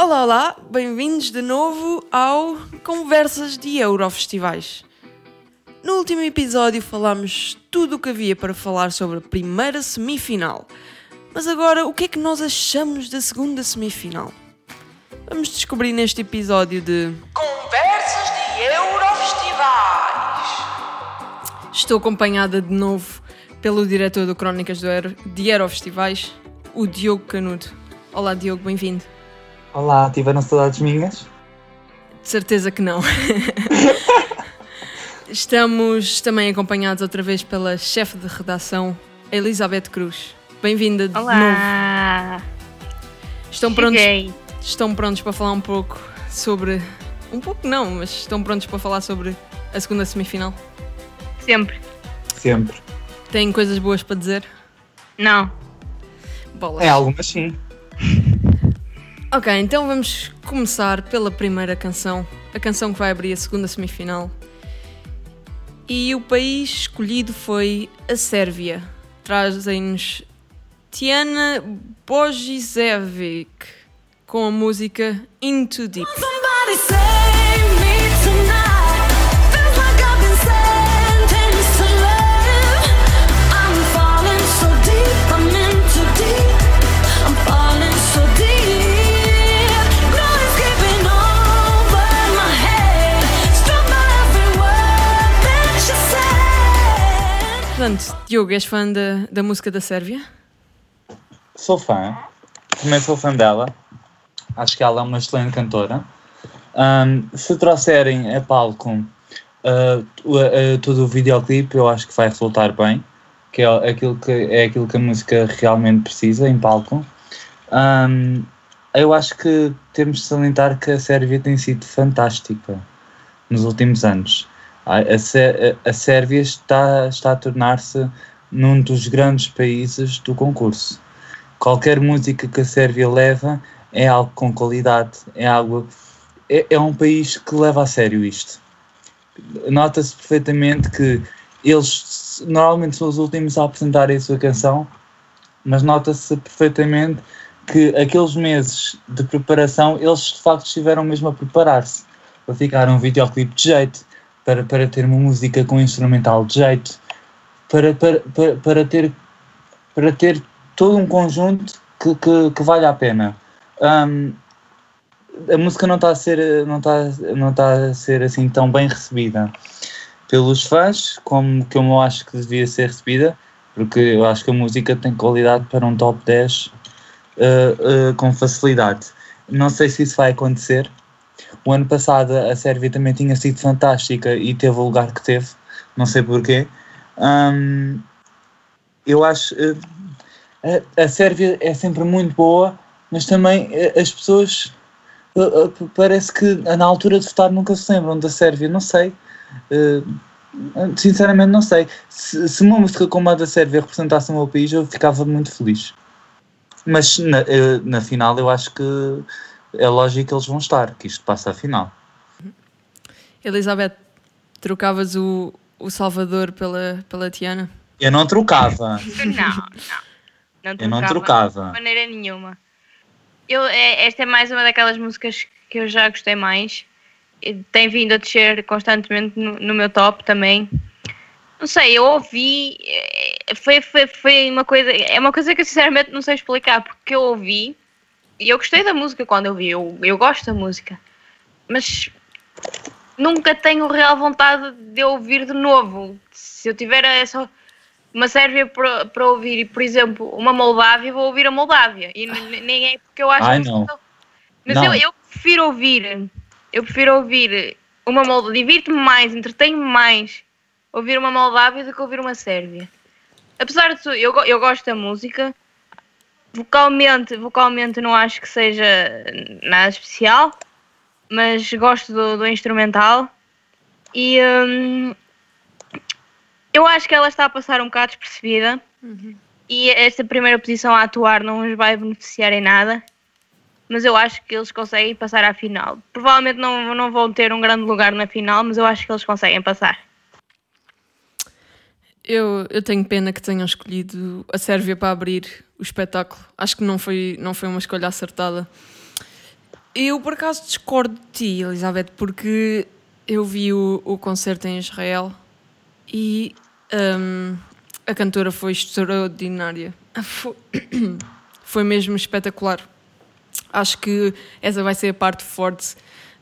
Olá, olá, bem-vindos de novo ao Conversas de Eurofestivais. No último episódio falámos tudo o que havia para falar sobre a primeira semifinal. Mas agora, o que é que nós achamos da segunda semifinal? Vamos descobrir neste episódio de Conversas de Eurofestivais. Estou acompanhada de novo pelo diretor do Crónicas do Euro, de Eurofestivais, o Diogo Canudo. Olá, Diogo, bem-vindo. Olá, tiveram saudades minhas? De certeza que não. Estamos também acompanhados outra vez pela chefe de redação, Elizabeth Cruz. Bem-vinda de Olá. novo. Estão prontos, estão prontos para falar um pouco sobre. Um pouco não, mas estão prontos para falar sobre a segunda semifinal? Sempre. Sempre. Têm coisas boas para dizer? Não. Bolas. É algumas sim. Ok, então vamos começar pela primeira canção, a canção que vai abrir a segunda semifinal. E o país escolhido foi a Sérvia. Trazem-nos Tiana Bojicevic com a música Into Deep. Portanto, Diogo, és fã da, da música da Sérvia? Sou fã. Também sou fã dela. Acho que ela é uma excelente cantora. Ahm, se trouxerem a palco o- ah, todo o videoclipe, eu acho que vai resultar bem. Que é aquilo que, é aquilo que a música realmente precisa em palco. Ahm, eu acho que temos de salientar que a Sérvia tem sido fantástica nos últimos anos. A, a, Sé- a- a Sérvia está, está a tornar-se num dos grandes países do concurso. Qualquer música que a Sérvia leva é algo com qualidade, é algo. É, é um país que leva a sério isto. Nota-se perfeitamente que eles normalmente são os últimos a apresentarem a sua canção, mas nota-se perfeitamente que aqueles meses de preparação eles de facto estiveram mesmo a preparar-se para ficar um videoclipe de jeito, para, para ter uma música com instrumental de jeito, para, para, para, para ter para ter todo um conjunto que, que, que vale a pena. Ahm, a música não está a ser não está, não está a ser assim tão bem recebida pelos fãs como que eu acho que devia ser recebida porque eu acho que a música tem qualidade para um top 10 uh, uh, com facilidade não sei se isso vai acontecer o ano passado a Sérvia também tinha sido fantástica e teve o lugar que teve não sei porquê Ahm, eu acho uh, a, a Sérvia é sempre muito boa, mas também uh, as pessoas uh, parece que na altura de votar nunca se lembram da Sérvia, não sei. Sinceramente não sei. Se, se uma música como a da Sérvia representasse o meu país, eu ficava muito feliz. Mas na, na final eu acho que é lógico que eles vão estar, que isto passa a final. Elizabeth, trocavas o, o Salvador pela, pela Tiana? Eu não trocava. Não, não. Não Eu não De trocava. maneira nenhuma. Eu, é- esta é mais uma daquelas músicas que eu já gostei mais. E Tem vindo a descer constantemente no, no meu top também. Não sei, eu ouvi. eh, Foi, foi, foi uma coisa. É uma coisa que eu sinceramente não sei explicar, porque eu ouvi e eu gostei da música quando eu vi. Eu, eu gosto da música. Mas nunca tenho real vontade de ouvir de novo. Se eu tiver essa uma Sérvia para para ouvir, por exemplo, uma Moldávia, vou ouvir a Moldávia. E nem é porque eu acho Ai, que não. Mas Não. eu, eu prefiro ouvir, eu prefiro ouvir uma Moldávia, divirto-me mais, entretenho-me mais ouvir uma Moldávia do que ouvir uma Sérvia. Apesar de tudo, eu, eu gosto da música, vocalmente, vocalmente não acho que seja nada especial, mas gosto do, do instrumental e hum, eu acho que ela está a passar um bocado despercebida e esta primeira posição a atuar não os vai beneficiar em nada, mas eu acho que eles conseguem passar à final. Provavelmente não, não vão ter um grande lugar na final, mas eu acho que eles conseguem passar. Eu, eu tenho pena que tenham escolhido a Sérvia para abrir o espetáculo. Acho que não foi, não foi uma escolha acertada. Eu por acaso discordo de ti, Elizabeth, porque eu vi o, o concerto em Israel e hum, a cantora foi extraordinária. Foi, foi mesmo espetacular. Acho que essa vai ser a parte forte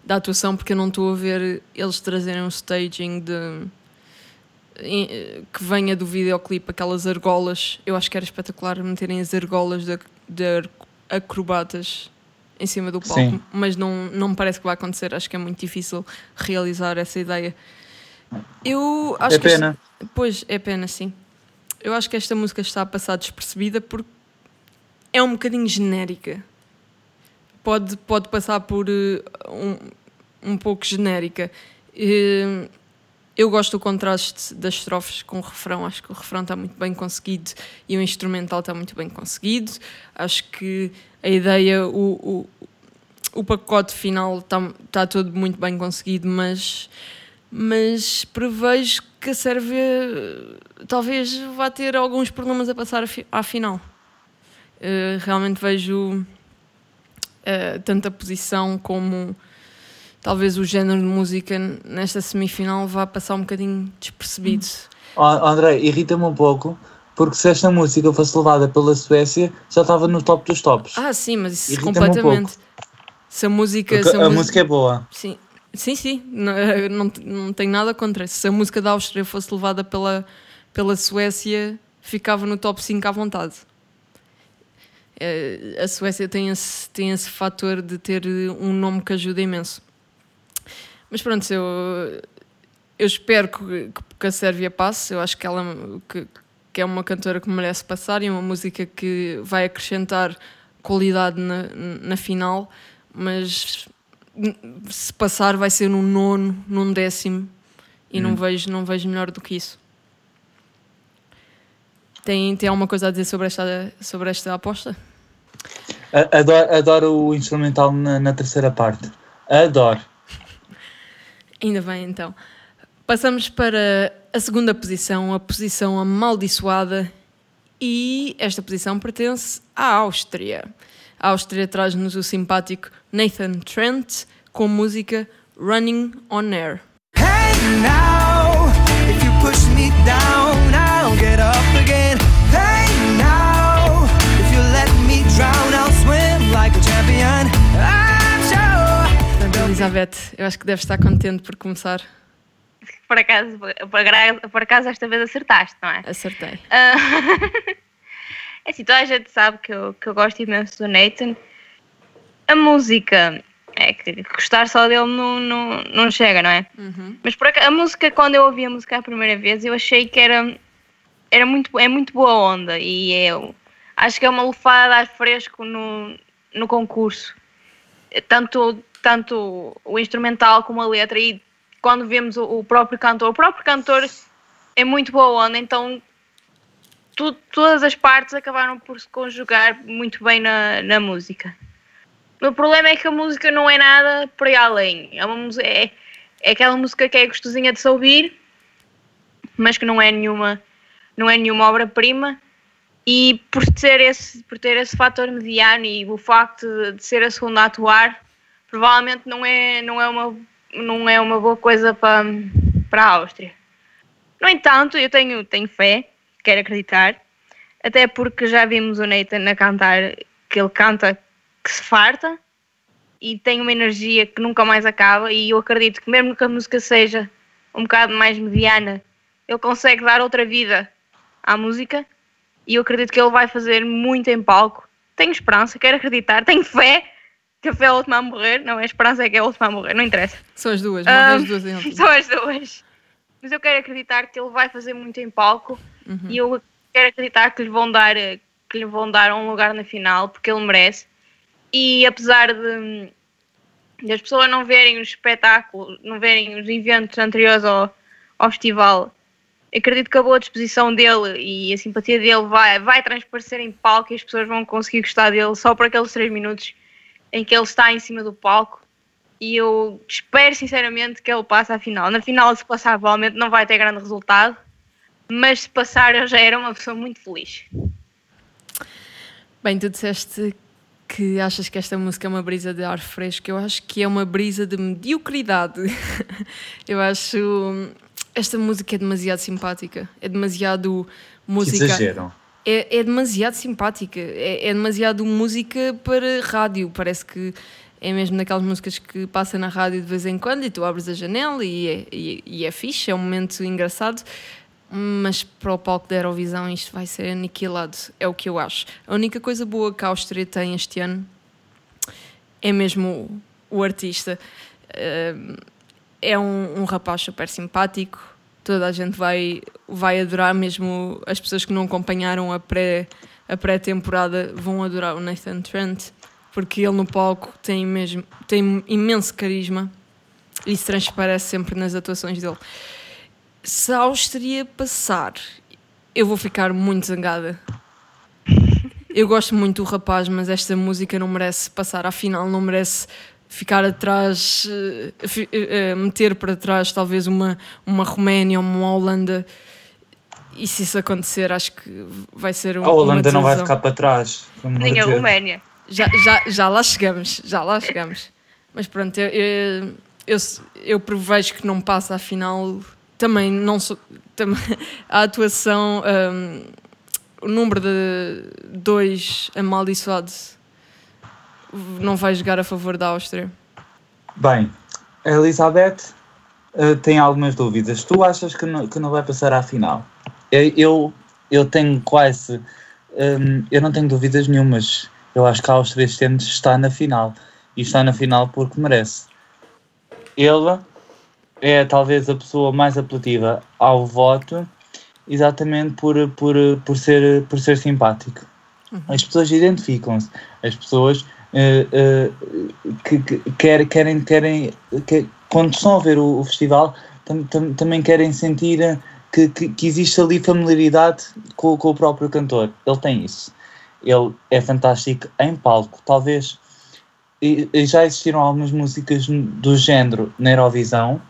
da atuação, porque eu não estou a ver eles trazerem um staging de que venha do videoclipe, aquelas argolas. Eu acho que era espetacular meterem as argolas de, de acrobatas em cima do palco, Sim. mas não, não me parece que vai acontecer. Acho que é muito difícil realizar essa ideia. Eu acho É que esta- pena. Pois, é pena, sim. Eu acho que esta música está a passar despercebida porque é um bocadinho genérica. Pode, pode passar por eh, um, um pouco genérica. Eh, eu gosto do contraste das estrofes com o refrão. Acho que o refrão está muito bem conseguido e o instrumental está muito bem conseguido. Acho que a ideia, o, o, o pacote final está, todo muito bem conseguido, mas mas prevejo que a Sérvia eh, talvez vá ter alguns problemas a passar à final. Eh, realmente vejo eh, tanto a posição como talvez o género de música nesta semifinal vá passar um bocadinho despercebido. Ó, André, irrita-me um pouco, porque se esta música fosse levada pela Suécia, já estava no top dos tops. Ah, sim, mas isso Irrita-me um completamente. se a música. Se a mus- música é boa. Sim, sim, sim. Não, não, não tenho nada contra. Se a música da Áustria fosse levada pela, pela Suécia, ficava no top 5 à vontade. Eh, A Suécia tem esse, tem esse fator de ter um nome que ajuda imenso. Mas pronto, eu, eu espero que, que a Sérvia passe. Eu acho que ela que, que é uma cantora que merece passar e uma música que vai acrescentar qualidade na, na final. Mas se passar vai ser num nono, num décimo e não, vejo, não vejo melhor do que isso. Tem, tem alguma coisa a dizer sobre esta, sobre esta aposta? Adoro, adoro o instrumental na, na terceira parte. Adoro. Ainda bem então. Passamos para a segunda posição, a posição amaldiçoada, e esta posição pertence à Áustria. A Áustria traz-nos o simpático Nathan Trent com a música Running on Air. Hey now, if you push me down, I'll get up Elizabeth, eu acho que deve estar contente por começar. Por acaso, por, acaso- por acaso esta vez acertaste, não é? Acertei. Ah, é assim, toda a gente sabe que eu, que eu gosto imenso do Nathan. A música, é que gostar só dele não, não, não chega, não é? Uhum. Mas por acaso, a música, quando eu ouvi a música a primeira vez, eu achei que era, era muito, é muito boa onda e eu acho que é uma lufada de ar fresco no, no concurso. Tanto, tanto o instrumental como a letra e quando vemos o, próprio cantor, o próprio cantor é muito boa onda, então tu- todas as partes acabaram por se conjugar muito bem na, na música. O problema é que a música não é nada por aí além. É, uma, é, é aquela música que é gostosinha de se ouvir, mas que não é nenhuma, não é nenhuma obra-prima. E por ter, esse, por ter esse fator mediano e o facto de, de ser a segunda a atuar, provavelmente não é, não é, uma, não é uma boa coisa para, para a Áustria. No entanto, eu tenho, tenho fé, quero acreditar, até porque já vimos o Nathan a cantar, que ele canta que se farta e tem uma energia que nunca mais acaba e eu acredito que mesmo que a música seja um bocado mais mediana, ele consegue dar outra vida à música e eu acredito que ele vai fazer muito em palco. Tenho esperança, quero acreditar, tenho fé que é a última a morrer, não é a esperança é que é a última a morrer, não interessa. São as duas, não Ah, as duas em. São as duas. Mas eu quero acreditar que ele vai fazer muito em palco Uhum. e eu quero acreditar que lhe vão dar que lhe vão dar um lugar na final porque ele merece. E apesar de, de as pessoas não verem os espetáculos, não verem os eventos anteriores ao, ao festival, acredito que a boa disposição dele e a simpatia dele vai, vai transparecer em palco e as pessoas vão conseguir gostar dele só por aqueles três minutos em que ele está em cima do palco. E eu espero sinceramente que ele passe à final. Na final, se passar, provavelmente não vai ter grande resultado, mas se passar, eu já era uma pessoa muito feliz. Bem, tu disseste que achas que esta música é uma brisa de ar fresco. Eu acho que é uma brisa de mediocridade. Eu acho. Esta música é demasiado simpática. É demasiado Que música. É, é demasiado simpática. É, é demasiado música para rádio. Parece que é mesmo daquelas músicas que passa na rádio de vez em quando e tu abres a janela e é, e, e é fixe, é um momento engraçado. Mas para o palco da Eurovisão isto vai ser aniquilado, é o que eu acho. A única coisa boa que a Áustria tem este ano é mesmo o, o artista. Uh, é um, um rapaz super simpático, toda a gente vai, vai adorar, mesmo as pessoas que não acompanharam a pré a pré-temporada vão adorar o Nathan Trent, porque ele no palco tem mesmo tem imenso carisma e isso transparece sempre nas atuações dele. Se a Áustria passar, eu vou ficar muito zangada. Eu gosto muito do rapaz, mas esta música não merece passar à final, não merece ficar atrás, eh, eh, eh, meter para trás talvez uma, uma Roménia ou uma Holanda. E se isso acontecer, acho que vai ser um, A Holanda uma não vai ficar para trás. Nem a. Roménia. Já, já, já lá chegamos, já lá chegamos. Mas pronto, eu, eu, eu, eu prevejo que não passa à final. Também não sou. Também, a atuação, hum, o número de dois amaldiçoado não vai jogar a favor da Áustria. Bem, a Elizabeth eh, tem algumas dúvidas. Tu achas que não, que não vai passar à final? Eu, eu, eu tenho quase. hum, eu não tenho dúvidas nenhumas. Eu acho que a Áustria este ano está na final. E está na final porque merece. Ele é talvez a pessoa mais apelativa ao voto, exatamente por, por, por, ser, por ser simpático. As pessoas identificam-se. As pessoas que, que quer- querem, querem que, quando estão a ver o, o festival, tam- tam- também querem sentir eh, que, que, que existe ali familiaridade com, com o próprio cantor. Ele tem isso. Ele é fantástico em palco. Talvez e- e já existiram algumas músicas do género na Eurovisão.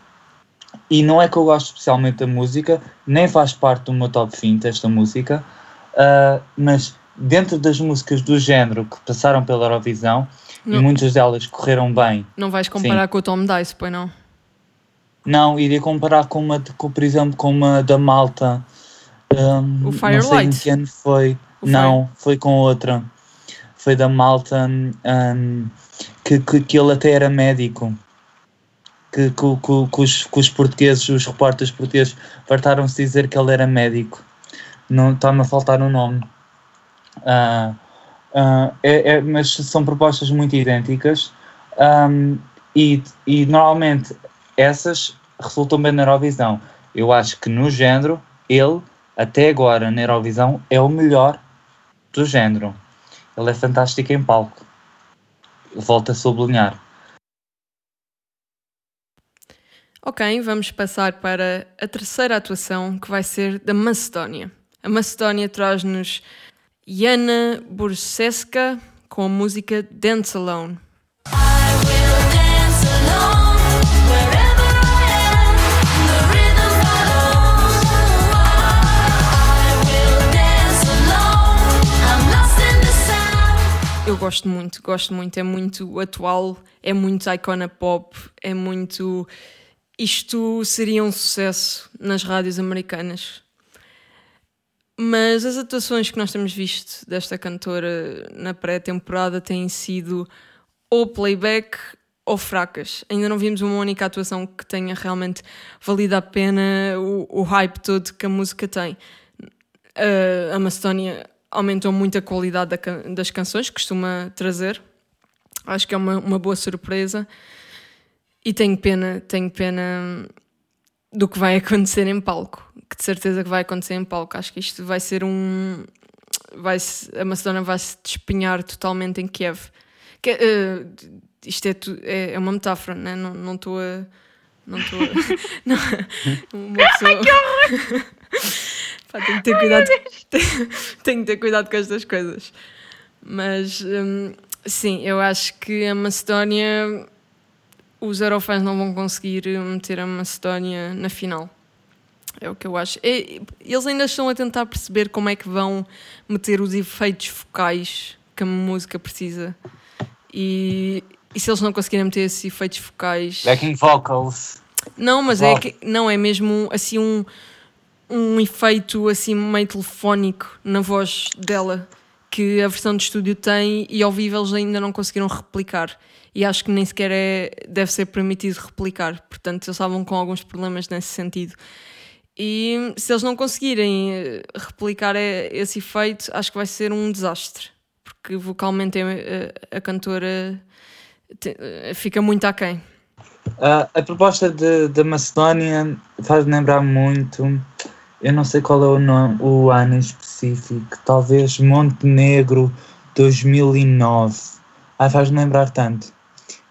E não é que eu gosto especialmente da música, nem faz parte do meu top 20 esta música, ah, mas dentro das músicas do género que passaram pela Eurovisão, e Não. muitas delas correram bem, Não vais comparar com o Tom Dice, pois não? não, iria comparar com uma, com, por exemplo, com uma da Malta. O hum, Não sei Firelight? ano foi. O não, foi com outra. Foi da Malta hum, que, que, que ele até era médico. Que, que, que, os, os portugueses, os repórteres portugueses, fartaram-se dizer que ele era médico. Não está-me a faltar o nome. Ah, ah, é, é- mas são propostas muito idênticas hum, e, e normalmente essas resultam bem na Eurovisão. Eu acho que no género, ele, até agora na Eurovisão, é o melhor do género. Ele é fantástico em palco. Volto a sublinhar. Ok, vamos passar para a terceira atuação, que vai ser da Macedónia. A Macedónia traz-nos Jana Burseska com a música Dance Alone. Eu gosto muito, gosto muito. É muito atual, é muito icona pop, é muito. Isto seria um sucesso nas rádios americanas. Mas as atuações que nós temos visto desta cantora na pré-temporada têm sido ou playback ou fracas. Ainda não vimos uma única atuação que tenha realmente valido a pena o, o hype todo que a música tem. Uh, a Macedónia aumentou muito a qualidade da das canções, que costuma trazer. Acho que é uma, uma boa surpresa. E tenho pena, tenho pena do que vai acontecer em palco. Que de certeza que vai acontecer em palco. Acho que isto vai ser um. Vai a Macedónia vai se despenhar totalmente em Kiev. Que, eh, isto é, tu- é, é uma metáfora, né? não estou a. Não estou a. Não, uma pessoa. Pá, tenho que ter cuidado. tenho que ter cuidado com estas coisas. Mas hum, sim, eu acho que a Macedónia. Os Eurofans não vão conseguir meter a Macedónia na final. É o que eu acho. Eles ainda estão a tentar perceber como é que vão meter os efeitos focais que a música precisa. E, e se eles não conseguirem meter esses efeitos focais. Backing vocals. Não, mas é Voz. que não é mesmo assim um, um efeito assim meio telefónico na voz dela que a versão de estúdio tem e ao vivo eles ainda não conseguiram replicar. E acho que nem sequer é, deve ser permitido replicar. Portanto, eles estavam com alguns problemas nesse sentido. E se eles não conseguirem eh, replicar eh, esse efeito, acho que vai ser um desastre. Porque vocalmente eh, a cantora fica muito aquém. Ah, a proposta da Macedónia faz-me lembrar muito. Eu não sei qual é o, nome, o ano em específico. Talvez Montenegro 2009. Ah, faz-me lembrar tanto.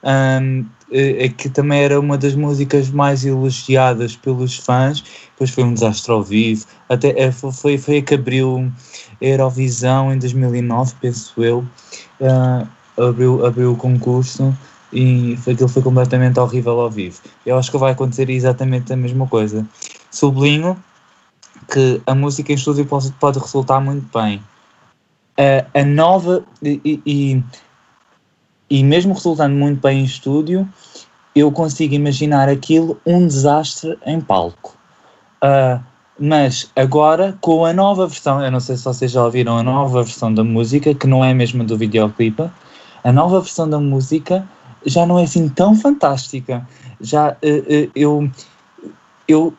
Ahm, é é que também era uma das músicas mais elogiadas pelos fãs. Depois foi um desastre ao vivo. Até fo- foi, foi a que abriu a Eurovisão em 2009, penso eu. Ah, abriu, abriu o concurso e foi- aquilo foi completamente horrível ao vivo. Eu acho que vai acontecer exatamente a mesma coisa. Sublinho que a música em estúdio pode, pode resultar muito bem. A, a nova e, e- e, mesmo resultando muito bem em estúdio, eu consigo imaginar aquilo um desastre em palco. Ah, mas agora, com a nova versão, eu não sei se vocês já ouviram a nova versão da música, que não é a mesma do videoclipe, a nova versão da música já não é assim tão fantástica. Já eh, eh, eu, eu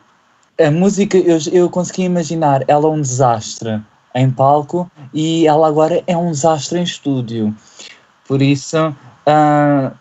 a música eu, eu consegui imaginar ela um desastre em palco e ela agora é um desastre em estúdio. Por isso ah,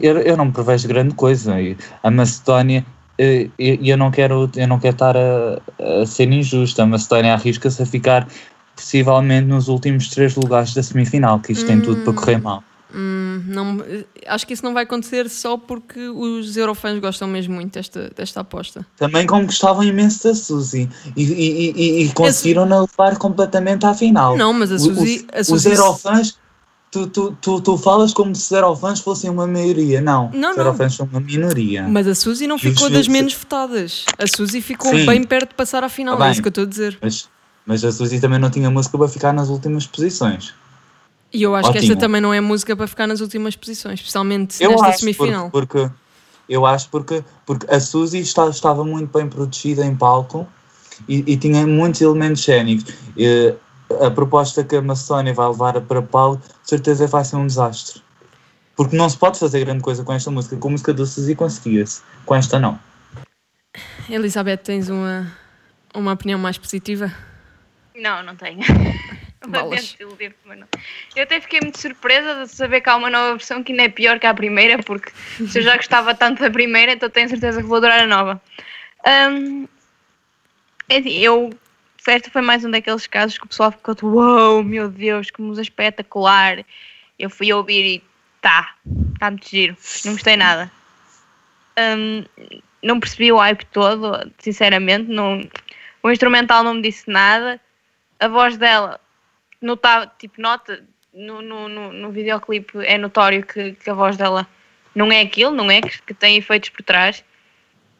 eu, eu não prevejo grande coisa. A Macedónia eh, e eu, não quero eu não quero estar a, a ser injusta. A Macedónia arrisca-se a ficar possivelmente nos últimos três lugares da semifinal, que isto tem tudo para correr mal. Hum, não, eh, acho que isso não vai acontecer só porque os eurofãs gostam mesmo muito desta, desta aposta. Também como gostavam imenso da Suzy e, e, e, e conseguiram-na levar completamente à final. Não, mas a Suzy. os, a os Suzy Eurofãs, tu, tu, tu, tu falas como se os Eurofãs fossem uma maioria. Não, Não. Eurofãs são uma minoria. Mas a Suzy não E os ficou das menos votadas. A Suzy ficou Sim. bem perto de passar à final, Tá é isso que eu estou a dizer. Mas, mas a Suzy também não tinha música para ficar nas últimas posições. E eu acho que Ótimo. esta também não é música para ficar nas últimas posições, especialmente Eu nesta acho, semifinal. porque, porque eu acho porque, porque a Suzy está, estava muito bem protegida em palco e, e tinha muitos elementos cénicos. E a proposta que a Macedónia vai levar para palco, de certeza vai ser um desastre. Porque não se pode fazer grande coisa com esta música. Com a música do Suzy conseguia-se. Com esta não. Elizabeth, tens uma, uma opinião mais positiva? Não, não tenho. Balas. Eu até fiquei muito surpresa de saber que há uma nova versão que ainda é pior que a primeira, porque se eu já gostava tanto da primeira, então tenho certeza que vou adorar a nova. Hum, é assim, eu, certo, foi mais um daqueles casos que o pessoal ficou uau, meu Deus, que música espetacular. Eu fui ouvir e tá, tá muito giro, não gostei nada. Hum, não percebi o hype todo, sinceramente, não, o instrumental não me disse nada. A voz dela, notava, tipo, nota, no, no, no, no videoclipe é notório que, que a voz dela não é aquilo, não é? Que, que tem efeitos por trás.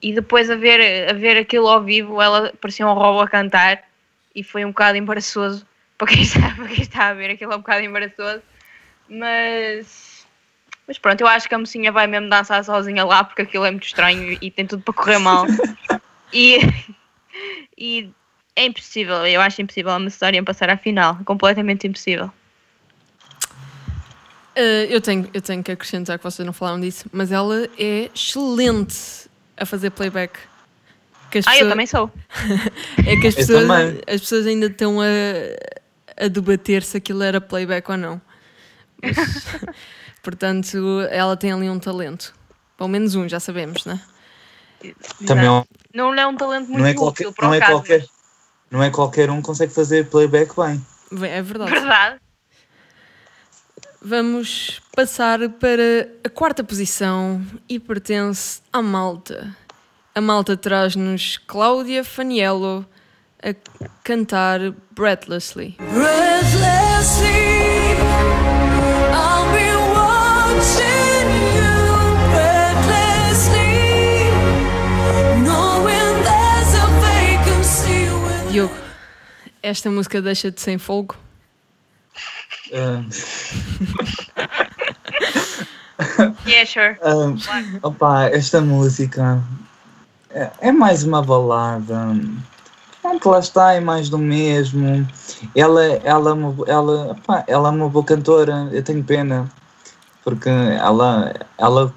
E depois a ver, a ver aquilo ao vivo, ela parecia um robô a cantar e foi um bocado embaraçoso para quem está, para quem está a ver, aquilo é um bocado embaraçoso. Mas, mas pronto, eu acho que a mocinha vai mesmo dançar sozinha lá porque aquilo é muito estranho e tem tudo para correr mal. E, e é impossível, eu acho impossível a Macedónia passar à final, completamente impossível. Uh, eu, tenho, eu tenho que acrescentar que vocês não falaram disso, mas ela é excelente a fazer playback. Que as Ah, eu pessoas- também sou. É que as Eu pessoas, as pessoas ainda estão a, a debater se aquilo era playback ou não. Mas, portanto, ela tem ali um talento. Pelo menos um, já sabemos, né? Também é um- Não é um talento muito não, é útil qualquer, para não, o é caso. qualquer, não é qualquer um que consegue fazer playback bem. É verdade. Verdade. Vamos passar para a quarta posição e pertence à Malta. A Malta traz-nos Cláudia Faniello a cantar Breathlessly. Breathlessly, I'll be watching you breathlessly, knowing there's a vacancy within. Diogo, esta música deixa-te sem fogo? Ah, Yeah, sure. ah, opa, esta música é, é mais uma balada. Pronto, lá está, é mais do mesmo. Ela, ela, é ela, ela é uma boa cantora, eu tenho pena. Porque ela, ela,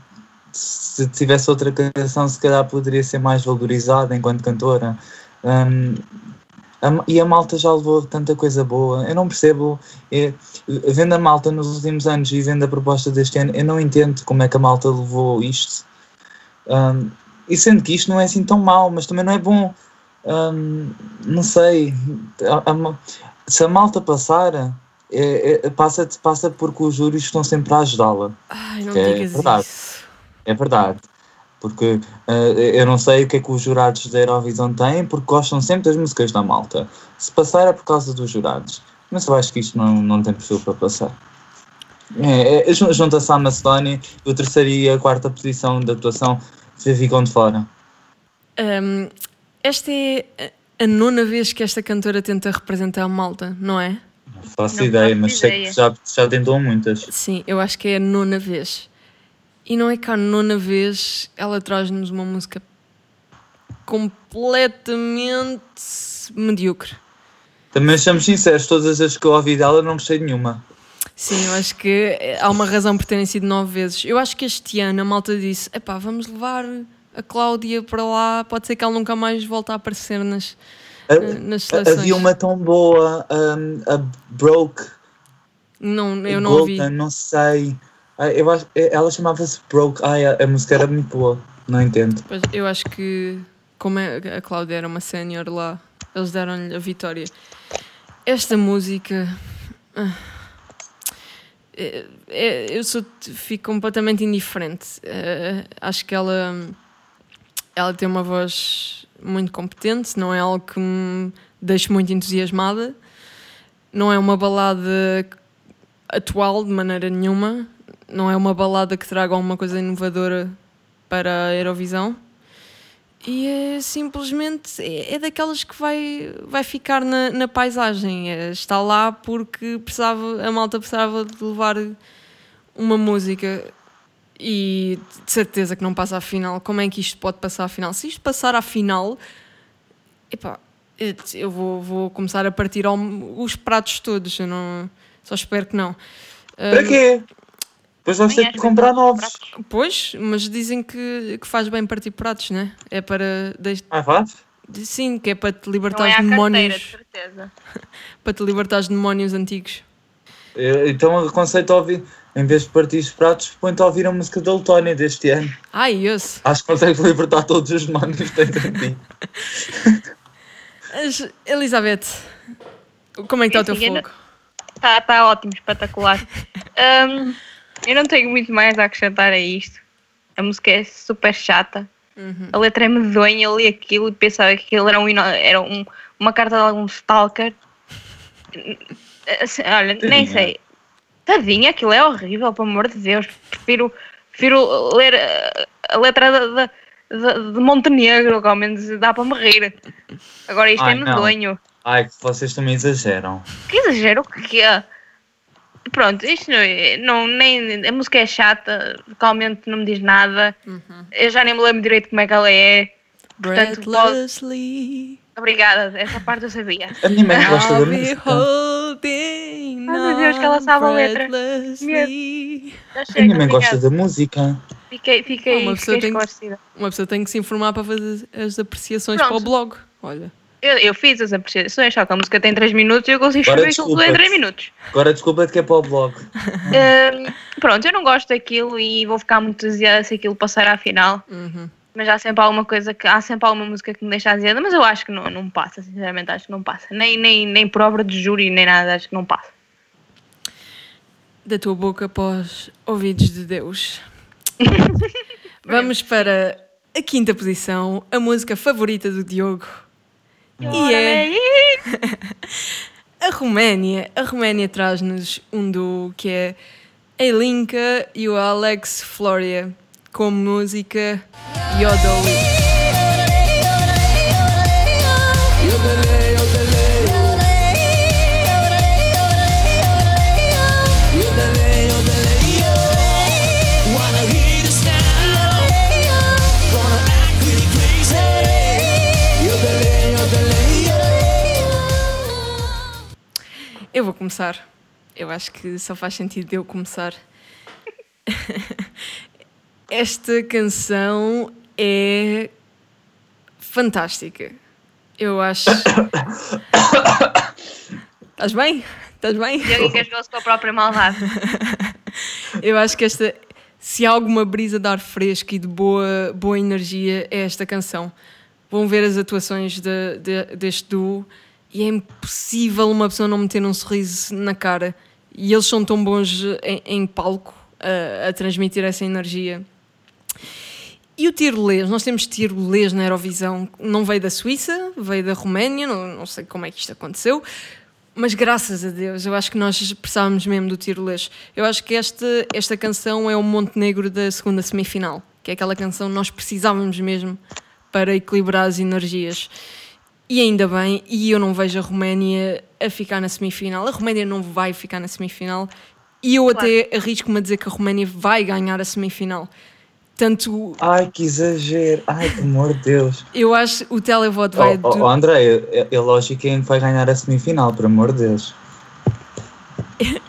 se tivesse outra canção, se calhar poderia ser mais valorizada enquanto cantora. Hum, a- e a malta já levou tanta coisa boa. Eu não percebo. é, vendo a malta nos últimos anos e vendo a proposta deste ano, eu não entendo como é que a malta levou isto. Hum, e sendo que isto não é assim tão mau, mas também não é bom. Hum, não sei. A- a se a malta passar, é- é- passa, passa porque os júris estão sempre a ajudá-la. Ai, não É digas verdade. isso. É verdade. Porque eh, eu não sei o que é que os jurados da Eurovisão têm, porque gostam sempre das músicas da malta. Se passar é por causa dos jurados. Mas eu acho que isto não, não tem perfil para passar. É, é, jun- Junta-se à Macedónia, o terceiro e a quarta posição da atuação ficam de fora. Hum, esta é a- nona vez que esta cantora tenta representar a Malta, não é? Não faço Não ideia, faço mas sei ideia. que já, já tentou muitas. Sim, eu acho que é a nona vez. E não é que a nona vez ela traz-nos uma música completamente medíocre. Também sejamos sinceros, todas as que eu ouvi dela não gostei de nenhuma. Sim, eu acho que há uma razão por terem sido nove vezes. Eu acho que este ano a malta disse: epá, vamos levar a Cláudia para lá, pode ser que ela nunca mais volte a aparecer nas, A- nas seleções. Havia uma tão boa, um, a Broke, Não, eu não ouvi. Não sei. Ah, Eu acho, ela chamava-se Broke. Ai, a, a música era muito boa. Não entendo. Pois, eu acho que, como é- a Cláudia era uma sénior lá, eles deram-lhe a vitória. Esta música. ah, eu sou, fico completamente indiferente. Eh, acho que ela, ela tem uma voz muito competente, não é algo que me deixe muito entusiasmada. Não é uma balada atual de maneira nenhuma. Não é uma balada que traga alguma coisa inovadora para a Eurovisão e é simplesmente é, é daquelas que vai, vai ficar na, na paisagem. É, está lá porque precisava, a malta precisava de levar uma música e de certeza que não passa à final. Como é que isto pode passar à final? Se isto passar à final, epá, eu- vou, vou começar a partir ao- os pratos todos. Eu não, só espero que não. Para quê? Depois vamos ter Nem que comprar novos. pratos. Pois, mas dizem que, que faz bem partir pratos, né? É para. deix- Ah, faz? Sim, que é para te libertar é os carteira, demónios. de certeza. Para te libertar os demónios antigos. Eu- Então aconselho-te a ouvir, em vez de partir os pratos, põe-te a ouvir a música da Letónia deste ano. Ai, esse. Acho que consegues libertar todos os demónios que tens em ti. Elizabeth, como é que está o teu fogo? Está tá ótimo, espetacular. Ahm, eu não tenho muito mais a acrescentar a isto. A música é super chata. Uhum. A letra é medonha. Eu li aquilo e pensava que aquilo era, um, era um- uma carta de algum stalker. Assim, Olha, nem Tadinha. sei. Tadinha, aquilo é horrível, pelo amor de Deus. Prefiro, prefiro ler uh, a letra da- da- de Montenegro, que ao menos dá para me rir. Agora isto Ai, é não. medonho. Ai, que vocês também exageram. Que exagero, o que é? Pronto, isto não, é- não nem, a música é chata, vocalmente não me diz nada. Eu já nem me lembro direito como é que ela é. Portanto, pode- Breathlessly. Obrigada, essa parte eu sabia. A minha mãe gosta da música. Ai, meu Deus, que ela sabe a letra. Já A minha mãe gosta da música. Fiquei, fiquei, Ah, uma pessoa fiquei tem que-. Uma pessoa tem que se informar para fazer as apreciações Pronto. para o blog. Olha. Eu, eu fiz as apreciações, só que a música tem 3 minutos e eu consigo escrever aquilo tudo em desculpa-te. 3 minutos. Agora desculpa-te que é para o blog. Pronto, eu não gosto daquilo e vou ficar muito desejada se aquilo passar à final. Uhum. Mas há sempre alguma coisa que há sempre alguma música que me deixa azeda, mas eu acho que não, não passa, sinceramente acho que não passa. Nem, nem, nem por obra de júri, nem nada, acho que não passa. Da tua boca para os ouvidos de Deus. Vamos para a quinta posição, a música favorita do Diogo. E é a Roménia. A Roménia traz-nos um duo que é a Elinka e o Alex Floria com música Yodoli. Começar. Eu acho que só faz sentido eu começar. Esta canção é fantástica. Eu acho. Estás bem? Estás bem? Diogo engasgou-se com a própria maldade. Eu acho que esta, se há alguma brisa de ar fresco e de boa, boa energia, é esta canção. Vão ver as atuações de- de- deste duo e é impossível uma pessoa não meter um sorriso na cara. E eles são tão bons em, em palco a, a transmitir essa energia. E o tirolês, nós temos tirolês na Eurovisão, não veio da Suíça, veio da Roménia, não, não sei como é que isto aconteceu, mas graças a Deus, eu acho que nós precisávamos mesmo do tirolês. Eu acho que esta, esta canção é o Montenegro da segunda semifinal, que é aquela canção que nós precisávamos mesmo para equilibrar as energias. E ainda bem, e eu não vejo a Roménia a ficar na semifinal. A Roménia não vai ficar na semifinal, e eu Claro. até arrisco-me a dizer que a Roménia vai ganhar a semifinal. Tanto Ai, que exagero. Ai, pelo amor de Deus. eu acho o televoto vai. oh, oh, André, é, é lógico quem vai ganhar a semifinal, por amor de Deus.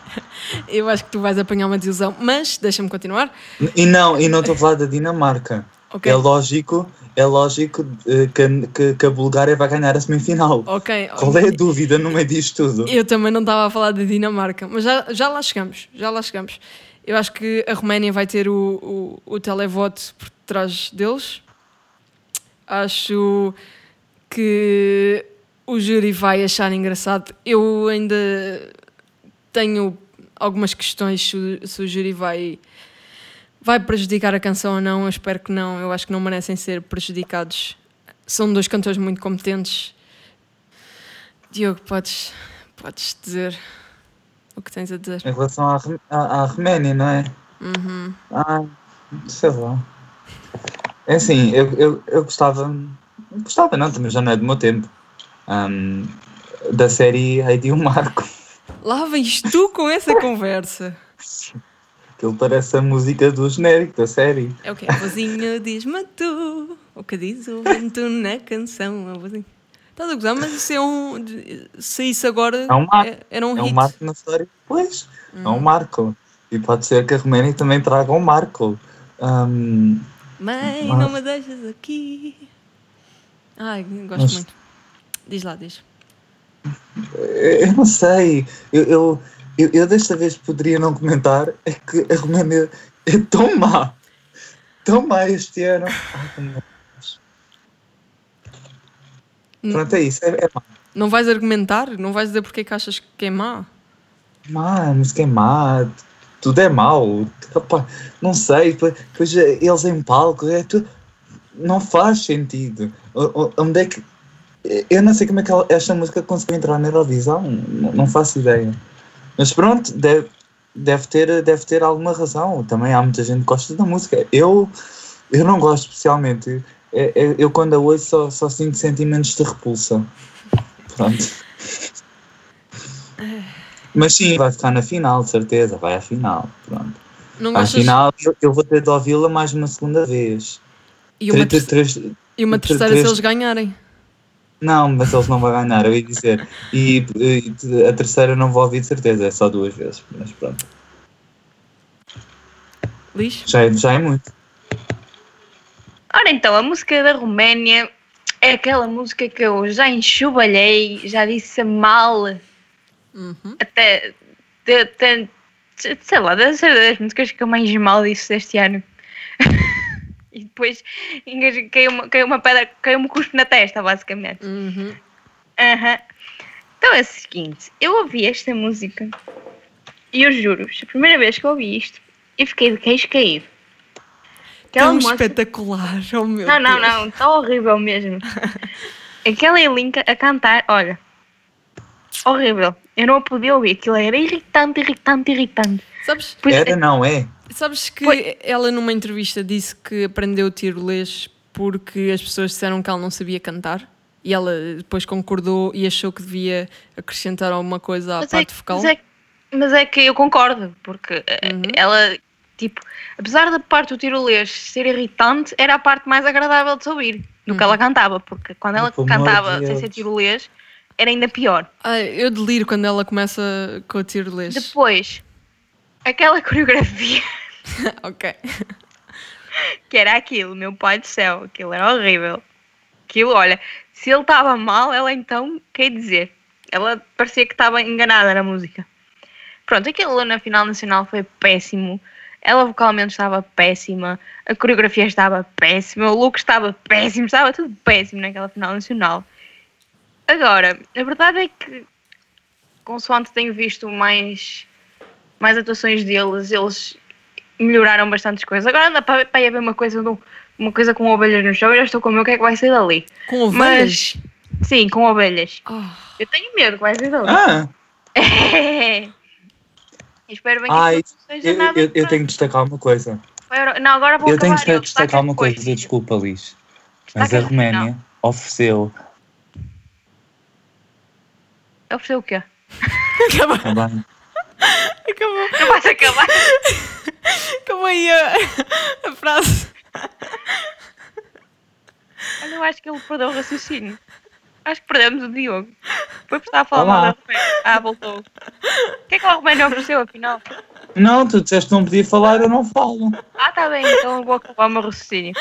Eu acho que tu vais apanhar uma desilusão, mas deixa-me continuar. E não, e não estou a falar da Dinamarca. Ok. É lógico, é lógico eh, que, que, que a Bulgária vai ganhar a semifinal. Ok. Qual é a dúvida no meio disto tudo? Eu também não estava a falar da Dinamarca, mas já, já lá chegamos, já lá chegamos. Eu acho que a Roménia vai ter o, o, o televoto por trás deles. Acho que o júri vai achar engraçado. Eu ainda tenho algumas questões se, o- se o júri vai, vai prejudicar a canção ou não. Eu espero que não. Eu acho que não merecem ser prejudicados. São dois cantores muito competentes. Diogo, podes, podes dizer o que tens a dizer. Em relação à, à, à Roménia, não é? Uhum. Ah, sei lá. É assim, eu, eu, eu gostava. Gostava não, também já não é do meu tempo. Ahm, da série Heidi e o Marco. Lá vens tu com essa conversa. Aquilo parece a música do genérico da série. É o quê? A vozinha diz-me tu. O que diz o vento na canção? A vozinha. Estás a gozar, mas isso é um. Se isso agora. É um marco. é- era um É um marco na história. Pois, é um marco. E pode ser que a Roménia também traga um marco. Ahm, Mãe, Mas- não me deixas aqui. Ai, gosto Mas- muito. Diz lá, diz. eu não sei. Eu, eu, eu, eu desta vez poderia não comentar. É que a Roménia é tão má. Tão má este ano. Ai, Pronto, é isso. É, é má. Não vais argumentar? Não vais dizer porque é que achas que é má? Má, música é má. Tudo é mau. Opa, não sei. Depois, depois eles em palco. É tu, não faz sentido. Onde é que. Eu não sei como é que esta música conseguiu entrar na Eurovisão. Não faço ideia. Mas pronto, deve, deve, ter, deve ter alguma razão. Também há muita gente que gosta da música. Eu, eu não gosto especialmente. É- é- Eu, quando a ouço só, só sinto sentimentos de repulsa. Pronto. Mas sim, vai ficar na final, de certeza. Vai à final. Pronto. Não À gostas? final eu, eu vou ter de ouvi-la mais uma segunda vez. E uma, e terce- três- e uma terceira se eles ganharem. Não, mas eles não vão ganhar, eu ia dizer. E, e a terceira não vou ouvir de certeza, é só duas vezes. Mas pronto. Liz? Já é, já é muito. Ora então, a música da Roménia é aquela música que eu já enxovalhei, já disse mal, Uhum. até, de- de- sei lá, deve ser das músicas que eu mais mal disse deste ano. e depois caiu uma, caiu uma pedra, caiu um cuspo na testa, basicamente. Uhum. Aham. Então é o seguinte, eu ouvi esta música e eu juro, a primeira vez que eu ouvi isto, eu fiquei de queixo caído. Aquela Tão moça- espetacular, oh meu Não, não, Deus. não, está horrível mesmo. Aquela Elinka a cantar, olha, horrível. Eu não a podia ouvir, aquilo era irritante, irritante, irritante. Sabes, Pois Era, é, não é? sabes que Foi- ela numa entrevista disse que aprendeu tirolês porque as pessoas disseram que ela não sabia cantar e ela depois concordou e achou que devia acrescentar alguma coisa à mas, é, parte vocal. mas, é, mas é que eu concordo, porque eh, Uhum. ela, tipo, apesar da parte do tirolês ser irritante, era a parte mais agradável de se ouvir do que ela cantava, porque quando ela de cantava sem ser tirolês, era ainda pior. Ai, eu deliro quando ela começa com o tirolês. Depois, aquela coreografia ok. que era aquilo, meu pai do céu, aquilo era horrível. Aquilo, olha, se ele estava mal, ela então, quer dizer, ela parecia que estava enganada na música. Pronto, aquilo na final nacional foi péssimo. Ela vocalmente estava péssima, a coreografia estava péssima, o look estava péssimo, estava tudo péssimo naquela final nacional. Agora, a verdade é que, consoante tenho visto mais, mais atuações deles, eles melhoraram bastantes coisas. Agora anda para, para ir haver uma coisa, uma coisa com ovelhas no chão, eu já estou com o meu, o que é que vai sair dali? Com ovelhas. Mas, sim, com ovelhas. Ah, Eu tenho medo que vai sair dali. Ah, Espero bem que ai, isso não seja eu, nada. eu, eu tenho que destacar uma coisa. Não, agora vou Eu tenho que destacar destaca uma depois. coisa, desculpa, Liz. Mas a Roménia ofereceu Eu ofereci o quê? acabou, também. Acabou, Não vais acabar. acabou aí a, a frase. Olha, eu acho que ele perdeu o raciocínio. Acho que perdemos o Diogo. Foi por estar a falar Olá. mal da Roménia. Ah, voltou. O que é que a Roménia ofereceu, afinal? Não, tu disseste que não podia falar, eu não falo. Ah, tá bem, então eu vou acabar o meu raciocínio.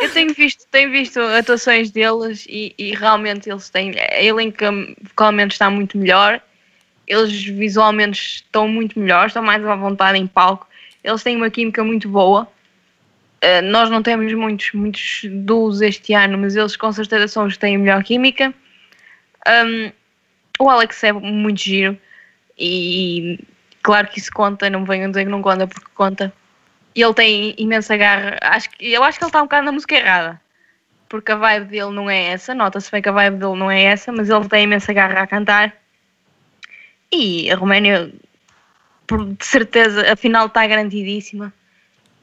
Eu tenho visto, tenho visto atuações deles e, e realmente eles têm. A elenco vocalmente está muito melhor, eles visualmente estão muito melhores, estão mais à vontade em palco, eles têm uma química muito boa. Uh, nós não temos muitos, muitos duos este ano, mas eles com certeza são os que têm a melhor química. Um, o Alex é muito giro e claro que isso conta, não venham dizer que não conta porque conta. E ele tem imensa garra. Acho que, eu acho que ele está um bocado na música errada. Porque a vibe dele não é essa. Nota-se bem que a vibe dele não é essa, mas ele tem imensa garra a cantar. E a Roménia, de certeza, a final está garantidíssima.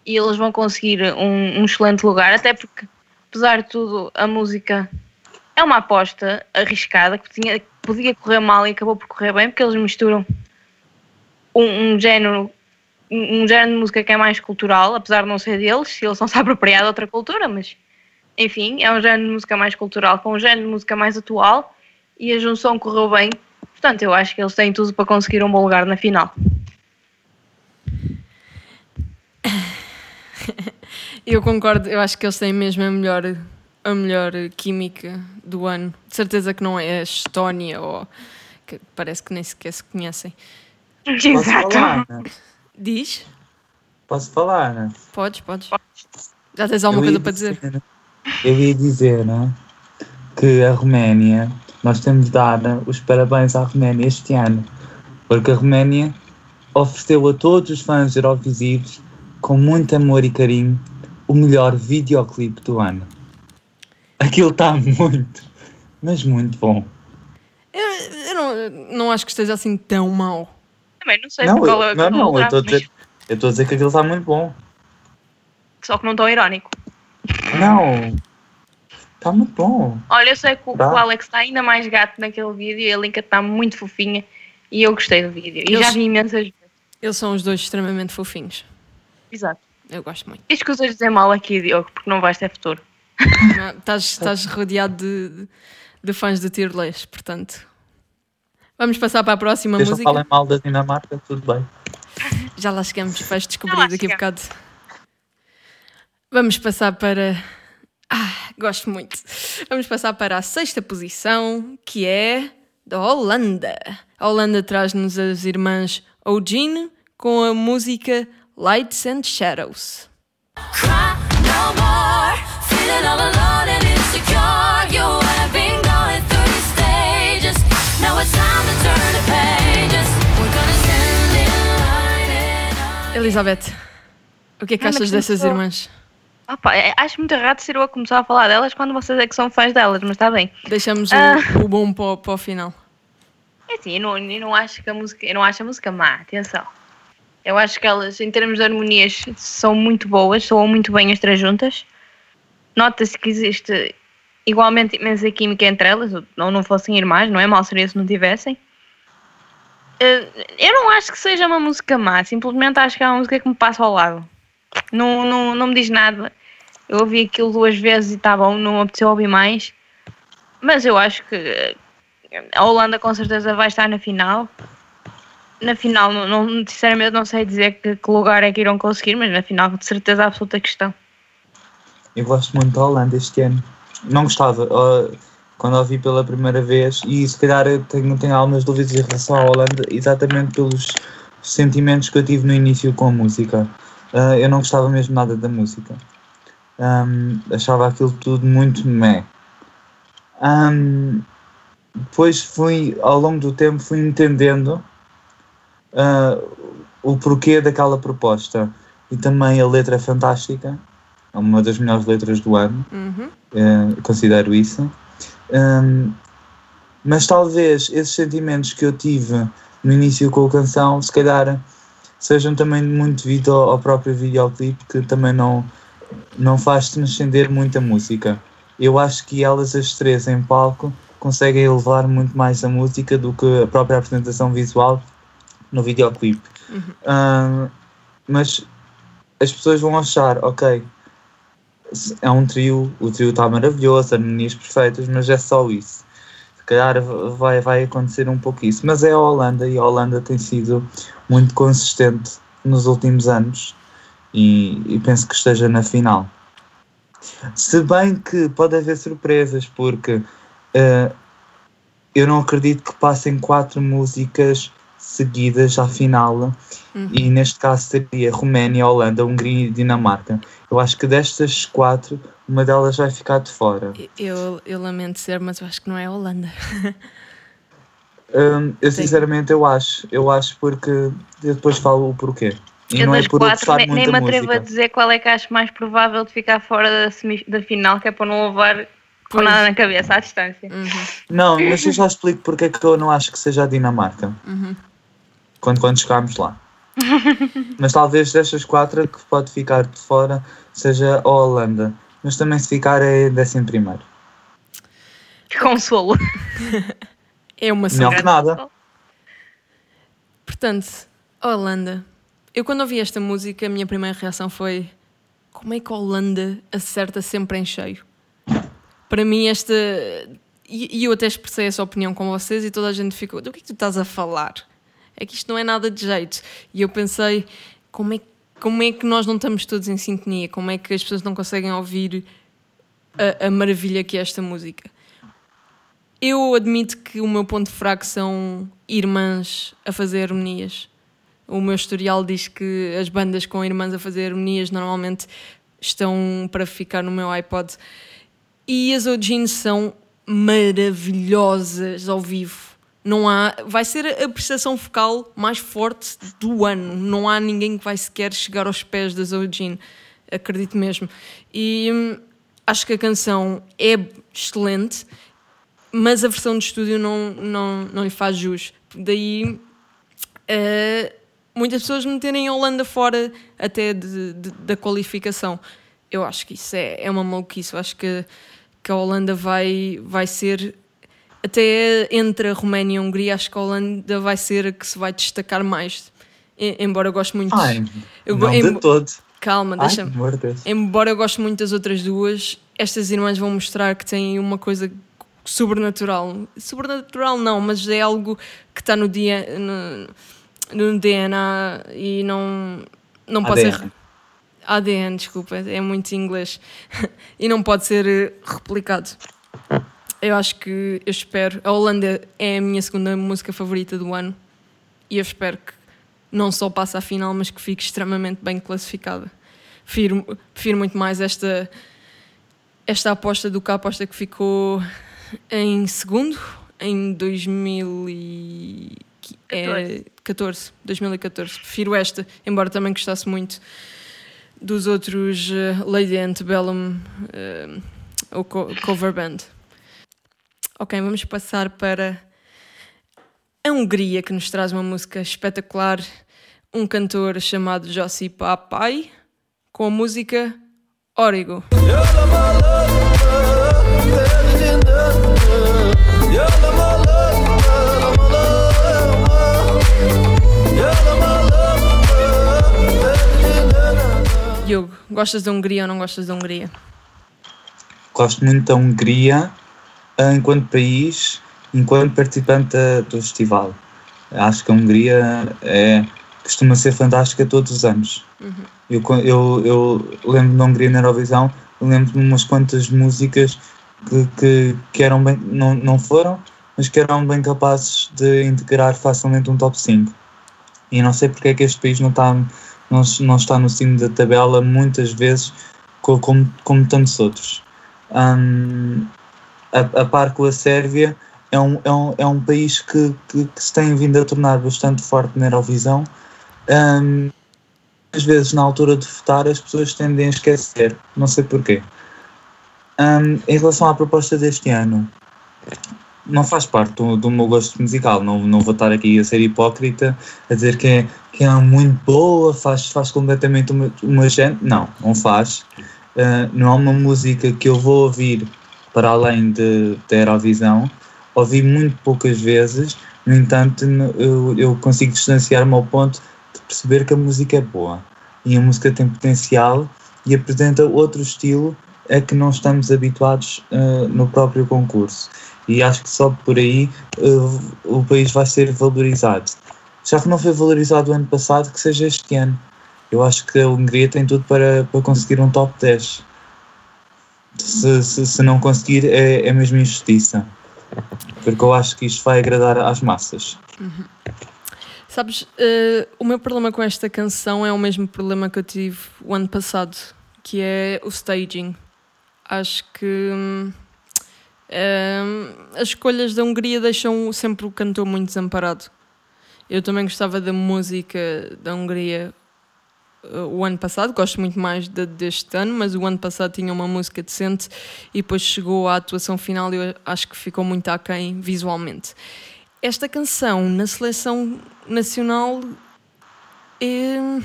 E eles vão conseguir um, um excelente lugar, até porque, apesar de tudo, a música é uma aposta arriscada que tinha, podia correr mal e acabou por correr bem, porque eles misturam um, um género um género de música que é mais cultural, apesar de não ser deles, eles não se apropriar de outra cultura, mas enfim, é um género de música mais cultural com um género de música mais atual e a junção correu bem. Portanto, eu acho que eles têm tudo para conseguir um bom lugar na final. Eu concordo, eu acho que eles têm mesmo a melhor, a melhor química do ano. De certeza que não é a Estónia ou que parece que nem sequer se conhecem. Posso Exato. falar? Diz? Posso falar, Ana? Podes, podes. Já tens alguma coisa ia para dizer? Eu ia dizer né, que a Roménia, nós temos de dar os parabéns à Roménia este ano, porque a Roménia ofereceu a todos os fãs eurovisivos, com muito amor e carinho, o melhor videoclipe do ano. Aquilo está muito, mas muito bom. Eu, eu não, não acho que esteja assim tão mau. Também não sei Não, qual eu, é não, não, estou mas eu estou a dizer que aquilo está muito bom. só que não tão irónico. Não, está muito bom. Olha, eu sei que o, Tá. o Alex está ainda mais gato naquele vídeo e a Linka está muito fofinha e eu gostei do vídeo. E Eles- já vi imensas vezes. Eles são os dois extremamente fofinhos. Exato. Eu gosto muito. Diz que usas dizer mal aqui, Diogo, porque não vais ter futuro. Não, Estás, estás rodeado de, de, de fãs de tirolês, portanto. Vamos passar para a próxima música. falar mal da Dinamarca, tudo bem. Já lá chegamos, vais Já descobrir daqui a bocado. Vamos passar para. Ah, gosto muito. Vamos passar para a sexta posição, que é da Holanda. A Holanda traz-nos as irmãs Ogin com a música Lights and Shadows. Cry no more, feeling all alone and insecure. You have been going through the stages. Now it's time to turn the pages. We're gonna stand in line Elizabeth, o que é que achas dessas irmãs? Opa, é- acho muito errado ser eu a começar a falar delas quando vocês é que são fãs delas, mas está bem. Deixamos o- Ah. o, bom para, o- para o final. É assim, eu não, eu não acho que a música, eu não acho a música má, atenção. Eu acho que elas, em termos de harmonias, são muito boas, soam muito bem as três juntas. Nota-se que existe igualmente imensa química entre elas, ou não fossem irmãs, não é mal seria se não tivessem. Eh, Eu não acho que seja uma música má, simplesmente acho que é uma música que me passa ao lado. Não, não, não me diz nada. Eu ouvi aquilo duas vezes e está bom, não apeteceu ouvir mais. Mas eu acho que a Holanda com certeza vai estar na final. Na final, não, não- sinceramente, não sei dizer que, que lugar é que irão conseguir, mas na final, de certeza absoluta que estão. Eu gosto muito da Holanda este ano. Não gostava ó, quando a ouvi pela primeira vez e se calhar tenho, tenho algumas dúvidas em relação à Holanda, exatamente pelos sentimentos que eu tive no início com a música. Ah, eu não gostava mesmo nada da música. Ahm, achava aquilo tudo muito meh. Ahm, depois fui, ao longo do tempo, fui entendendo ah, o porquê daquela proposta. E também a letra é fantástica. É uma das melhores letras do ano. Uhum. eh, considero isso. Hum, mas talvez esses sentimentos que eu tive no início com a canção, se calhar sejam também muito devido ao, ao próprio videoclipe, que também não, não faz transcender muito a música. Eu acho que elas, as três em palco, conseguem elevar muito mais a música do que a própria apresentação visual no videoclipe. Hum, mas as pessoas vão achar, ok, é um trio, o trio está maravilhoso, harmonias perfeitas, mas é só isso. Se calhar vai, vai acontecer um pouco isso. Mas é a Holanda e a Holanda tem sido muito consistente nos últimos anos e, e penso que esteja na final. Se bem que pode haver surpresas, porque eh, eu não acredito que passem quatro músicas seguidas à final e neste caso seria Roménia, Holanda, Hungria e Dinamarca. Eu acho que destas quatro, uma delas vai ficar de fora. Eu, eu lamento ser, mas eu acho que não é a Holanda. Hum, eu sinceramente eu acho, eu acho porque eu depois falo o porquê. E eu não é por quatro nem, nem me atrevo a música. dizer qual é que acho mais provável de ficar fora da, semi- da final, que é para não levar com nada na cabeça à distância. Uhum. Não, mas eu já explico porque é que eu não acho que seja a Dinamarca. Uhum. Quando, quando chegarmos lá. mas talvez destas quatro a que pode ficar de fora seja a Holanda. Mas também se ficar é décimo primeiro. Que consolo. É uma Melhor sorte. que nada. Portanto, a Holanda. Eu quando ouvi esta música, a minha primeira reação foi como é que a Holanda acerta sempre em cheio? Para mim esta... E eu até expressei essa opinião com vocês e toda a gente ficou, do que é que tu estás a falar? É que isto não é nada de jeito. E eu pensei, como é, como é que nós não estamos todos em sintonia? Como é que as pessoas não conseguem ouvir a, a maravilha que é esta música? Eu admito que o meu ponto fraco são irmãs a fazer harmonias. O meu historial diz que as bandas com irmãs a fazer harmonias normalmente estão para ficar no meu iPod. E as Ojins são maravilhosas ao vivo. Não há, vai ser a prestação focal mais forte do ano. Não há ninguém que vai sequer chegar aos pés das Ojin. Acredito mesmo. E hum, acho que a canção é excelente mas a versão de estúdio não, não, não lhe faz jus. Daí eh, muitas pessoas meterem a Holanda fora até de- de- da qualificação. Eu acho que isso é, é uma maluquice. Eu acho que, que a Holanda vai, vai ser. Até entre a Roménia e a Hungria, acho que a Holanda vai ser a que se vai destacar mais. Embora eu goste muito. Ai, eu, não em- de todo. calma, deixa-me. Embora eu goste muito das outras duas, estas irmãs vão mostrar que têm uma coisa sobrenatural. Sobrenatural não, mas é algo que está no, dia, no, no DNA e não, não pode ser. ADN. ADN, desculpa, é muito inglês. e não pode ser replicado. Eu acho que, eu espero. A Holanda é a minha segunda música favorita do ano e eu espero que não só passe à final, mas que fique extremamente bem classificada. Prefiro, prefiro muito mais esta, esta aposta do que a aposta que ficou em segundo, em 2014. 2014. Prefiro esta, embora também gostasse muito dos outros eh, Lady Antebellum uh, ou co cover band. Ok, vamos passar para a Hungria, que nos traz uma música espetacular. Um cantor chamado Jossi Papai, com a música Origo. Diogo, gostas da Hungria ou não gostas da Hungria? Gosto muito da Hungria enquanto país enquanto participante da- do festival. Acho que a Hungria é, costuma ser fantástica todos os anos. Eu, co- eu, eu lembro da Hungria na Eurovisão, eu lembro de umas quantas músicas que, que, que eram bem, não, não foram, mas que eram bem capazes de integrar facilmente um top 5. E não sei porque é que este país não está, não, não está no cimo da tabela muitas vezes, co- como, como tantos outros. Hum, a, a par com a Sérvia, é um, é um, é um país que, que, que se tem vindo a tornar bastante forte na Eurovisão. Hum, às vezes, na altura de votar, as pessoas tendem a esquecer, não sei porquê. Hum, em relação à proposta deste ano, não faz parte do, do meu gosto musical, não, não vou estar aqui a ser hipócrita, a dizer que é, que é muito boa, faz, faz completamente uma, uma gente. Não, não faz. Uh, não é uma música que eu vou ouvir para além de, da Eurovisão, ouvi muito poucas vezes, no entanto, eu, eu consigo distanciar-me ao ponto de perceber que a música é boa e a música tem potencial e apresenta outro estilo a que não estamos habituados uh, no próprio concurso. E acho que só por aí uh, o país vai ser valorizado. Já que não foi valorizado o ano passado, que seja este ano. Eu acho que a Hungria tem tudo para, para conseguir um top 10. Se, se, se não conseguir, é, é mesmo injustiça. Porque eu acho que isto vai agradar às massas. Sabes, eh, o meu problema com esta canção é o mesmo problema que eu tive o ano passado, que é o staging. Acho que hum, hum, as escolhas da Hungria deixam sempre o cantor muito desamparado. Eu também gostava da música da Hungria o ano passado, gosto muito mais da deste ano, mas o ano passado tinha uma música decente e depois chegou à atuação final e eu acho que ficou muito aquém visualmente. Esta canção na seleção nacional eh,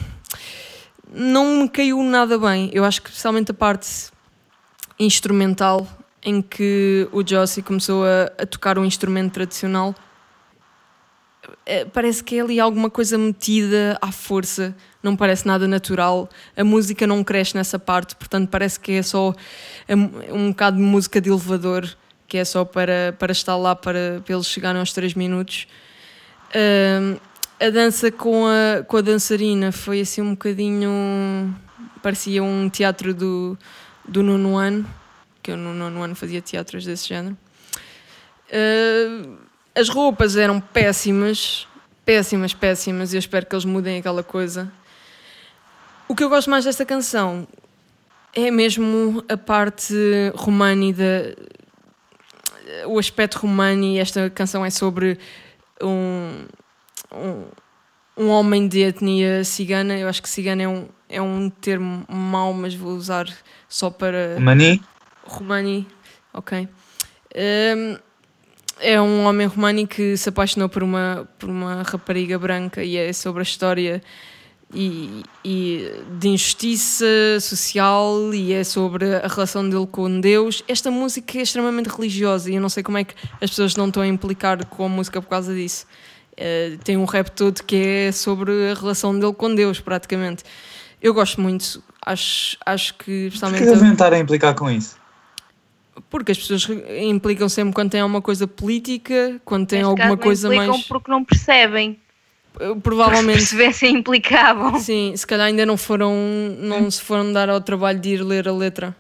não me caiu nada bem. Eu acho que especialmente a parte instrumental em que o Jossie começou a, a tocar um instrumento tradicional eh, parece que é ali alguma coisa metida à força, não parece nada natural. A música não cresce nessa parte, portanto, parece que é só um, bocado de música de elevador, que é só para, para estar lá para, para eles chegarem aos 3 minutos. Ahm, a dança com a, com a dançarina foi assim um bocadinho. parecia um teatro do, do nono ano, que eu no nono ano fazia teatros desse género. Ah, as roupas eram péssimas, péssimas, péssimas, e eu espero que eles mudem aquela coisa. O que eu gosto mais desta canção é mesmo a parte romani da o aspecto romani. Esta canção é sobre um, um, um homem de etnia cigana. Eu acho que cigana é um, é um termo mau, mas vou usar só para. Mani, Romani, ok. Um, é um homem romani que se apaixonou por uma, por uma rapariga branca e é sobre a história e, e de injustiça social e é sobre a relação dele com Deus. Esta música é extremamente religiosa e eu não sei como é que as pessoas não estão a implicar com a música por causa disso. Eh, tem um rap todo que é sobre a relação dele com Deus, praticamente. Eu gosto muito, acho, acho que por que devem estar a implicar com isso? Porque as pessoas implicam sempre quando tem alguma coisa política, quando tem Neste alguma caso, coisa não implicam mais. porque não percebem. Eh, Se Provavelmente. percebessem, implicavam. Sim, se calhar ainda não foram. não se foram dar ao trabalho de ir ler a letra.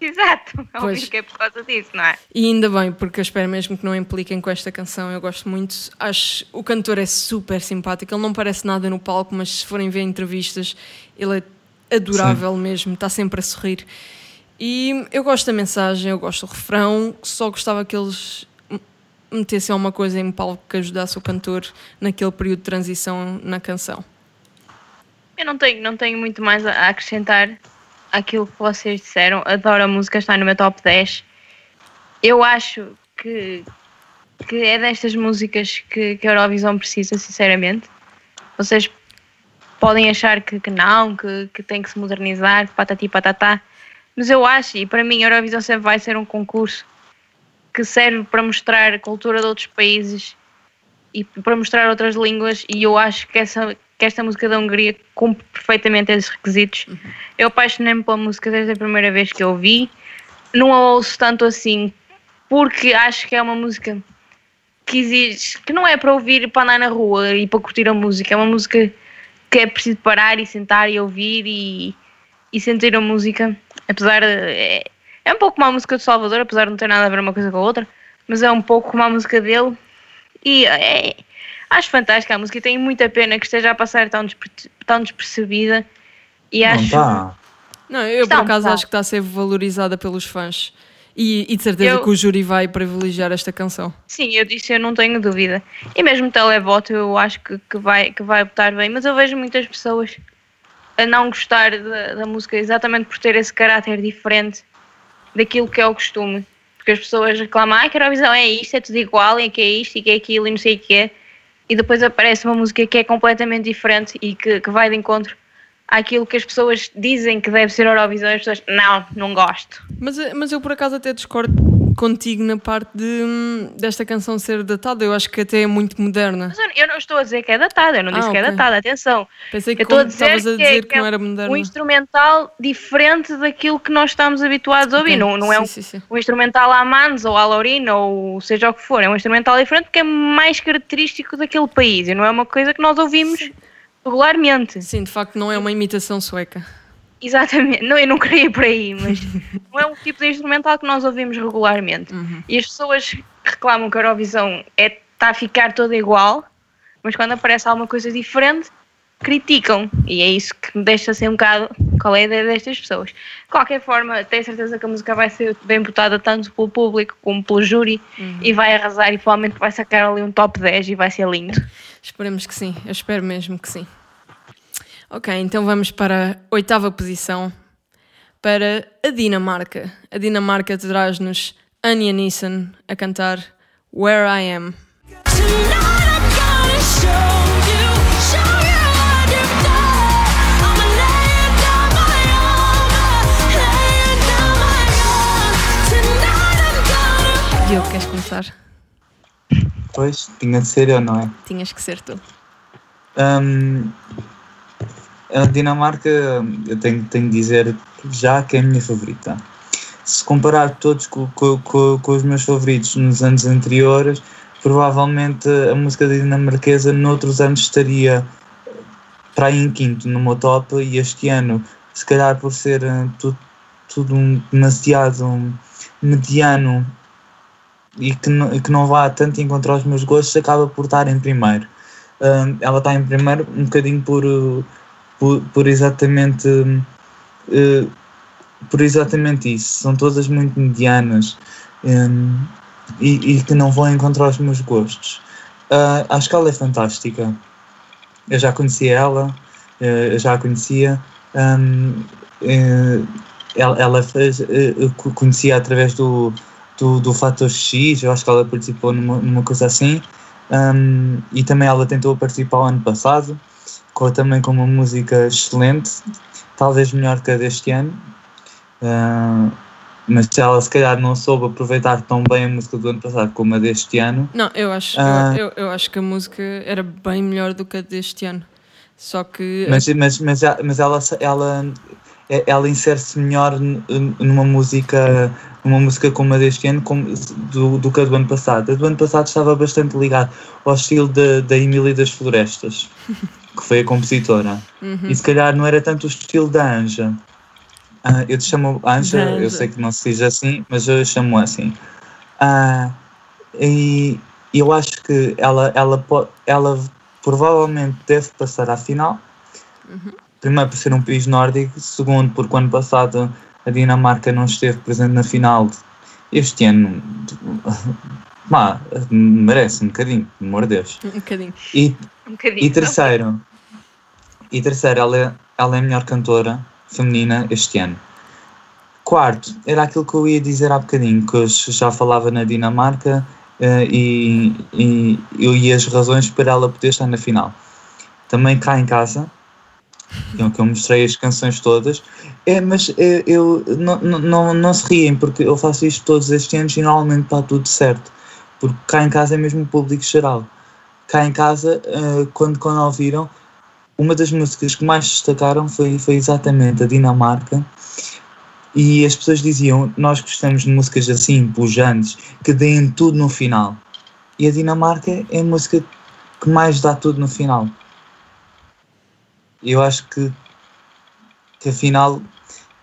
Exato. É Pois. é por causa disso, não é? E ainda bem, porque eu espero mesmo que não impliquem com esta canção. Eu gosto muito. Acho o cantor é super simpático. Ele não parece nada no palco, mas se forem ver entrevistas, ele é adorável mesmo. Está sempre a sorrir. E eu gosto da mensagem, eu gosto do refrão. Só gostava que eles metessem alguma coisa em palco que ajudasse o cantor naquele período de transição na canção. Eu não tenho, não tenho muito mais a acrescentar àquilo que vocês disseram. Adoro a música, está no meu top 10. Eu acho que, que é destas músicas que, que a Eurovisão precisa, sinceramente. Vocês podem achar que, que não, que, que tem que se modernizar, patati patatá. Mas eu acho, e para mim a Eurovisão sempre vai ser um concurso que serve para mostrar a cultura de outros países e para mostrar outras línguas e eu acho que, essa, que esta música da Hungria cumpre perfeitamente esses requisitos. Eu apaixonei-me pela música desde a primeira vez que eu ouvi. Não a ouço tanto assim porque acho que é uma música que exige, que não é para ouvir para andar na rua e para curtir a música, é uma música que é preciso parar e sentar e ouvir e, e sentir a música. Apesar de. É, é um pouco como a música do Salvador, apesar de não ter nada a ver uma coisa com a outra, mas é um pouco como a música dele. E é, acho fantástica a música e tenho muita pena que esteja a passar tão, desper- tão despercebida. E Não acho. tá. Não, eu por Então, acaso tá. acho que está a ser valorizada pelos fãs. E, e de certeza Eu- que o júri vai privilegiar esta canção. Sim, eu disse, eu não tenho dúvida. E mesmo o televoto eu acho que, que, vai, que vai votar bem, mas eu vejo muitas pessoas a não gostar da, da música exatamente por ter esse caráter diferente daquilo que é o costume. Porque as pessoas reclamam, ah, que a Eurovisão é isto, é tudo igual, e que é isto, e que é aquilo, e não sei o que é. E depois aparece uma música que é completamente diferente e que, que vai de encontro àquilo que as pessoas dizem que deve ser Eurovisão, as pessoas, não, não gosto. Mas, mas eu por acaso até discordo contigo na parte de, desta canção ser datada. Eu acho que até é muito moderna. Mas eu, eu não estou a dizer que é datada, eu não Ah, disse que é datada, atenção. Pensei que a dizer estavas a que é- dizer que que, é não era moderna. um instrumental diferente daquilo que nós estamos habituados a ouvir. Ok, Não, não é sim, um, sim, sim. um instrumental à Mans ou à Laurina ou seja o que for. É um instrumental diferente porque é mais característico daquele país e não é uma coisa que nós ouvimos regularmente. Sim, de facto não é uma imitação sueca. Exatamente. Não, eu não queria ir por aí, mas não é um tipo de instrumental que nós ouvimos regularmente. Uhum. E as pessoas reclamam que a Eurovisão é, está a ficar toda igual, mas quando aparece alguma coisa diferente, criticam. E é isso que me deixa ser um bocado qual é a ideia destas pessoas. De qualquer forma, tenho certeza que a música vai ser bem votada tanto pelo público como pelo júri e vai arrasar e provavelmente vai sacar ali um top 10 e vai ser lindo. Esperemos que sim, eu espero mesmo que sim. Ok, então vamos para a oitava posição, para a Dinamarca. A Dinamarca traz-nos Anya Nissan a cantar Where I Am. Diogo, queres começar? Pois, tinha de ser eu, não é? Tinhas que ser tu. Hum, a Dinamarca, eu tenho, tenho de dizer já que é a minha favorita. Se comparar todos com, com, com, com os meus favoritos nos anos anteriores, provavelmente a música dinamarquesa noutros anos estaria para aí em quinto no meu top e este ano, se calhar por ser eh, tudo, tudo um, demasiado mediano e que não, que não vá tanto encontrar os meus gostos, acaba por estar em primeiro. Hum, ela está em primeiro um bocadinho por, uh, por, exatamente uh, por exatamente isso. São todas muito medianas hum, e, e que não vão encontrar os meus gostos. Uh, acho que ela é fantástica. Eu já conhecia ela, uh, eu já a conhecia. hum, uh, ela, ela fez, eu co- conhecia através do, do, do Fator X, eu acho que ela participou numa, numa coisa assim. Um, e também ela tentou participar o ano passado, com, também com uma música excelente, talvez melhor que a deste ano. Uh, mas se ela se calhar não soube aproveitar tão bem a música do ano passado como a deste ano, Não, eu acho, Ah. eu, eu acho que a música era bem melhor do que a deste ano. Só que mas, mas, mas, mas ela, ela, ela insere-se melhor numa música, numa música como a deste ano como, do, do que a do ano passado. A do ano passado estava bastante ligada ao estilo da da Emília das Florestas, que foi a compositora. Uhum. E se calhar não era tanto o estilo da Anja. Ah, eu te chamo Anja, eu sei que não se diz assim, mas eu chamo assim. Ah, e eu acho que ela, ela, ela provavelmente deve passar à final. Primeiro por ser um país nórdico, segundo porque o ano passado a Dinamarca não esteve presente na final. Este ano, merece um bocadinho, pelo amor de Deus. um bocadinho. E Um bocadinho. e terceiro, e terceiro ela, é, ela é a melhor cantora feminina este ano. Quarto, era aquilo que eu ia dizer há bocadinho, que eu já falava na Dinamarca eh, e, e, eu e as razões para ela poder estar na final. Também cá em casa, que eu mostrei as canções todas, é, mas eh, eu, não, não, não, se riem, porque eu faço isto todos estes anos e normalmente está tudo certo, porque cá em casa é mesmo o público geral cá em casa, eh, quando, quando ouviram, uma das músicas que mais destacaram foi, foi exatamente a Dinamarca. E as pessoas diziam: Nós gostamos de músicas assim, pujantes, que deem tudo no final. e a Dinamarca é a música que mais dá tudo no final. Eu acho que, que final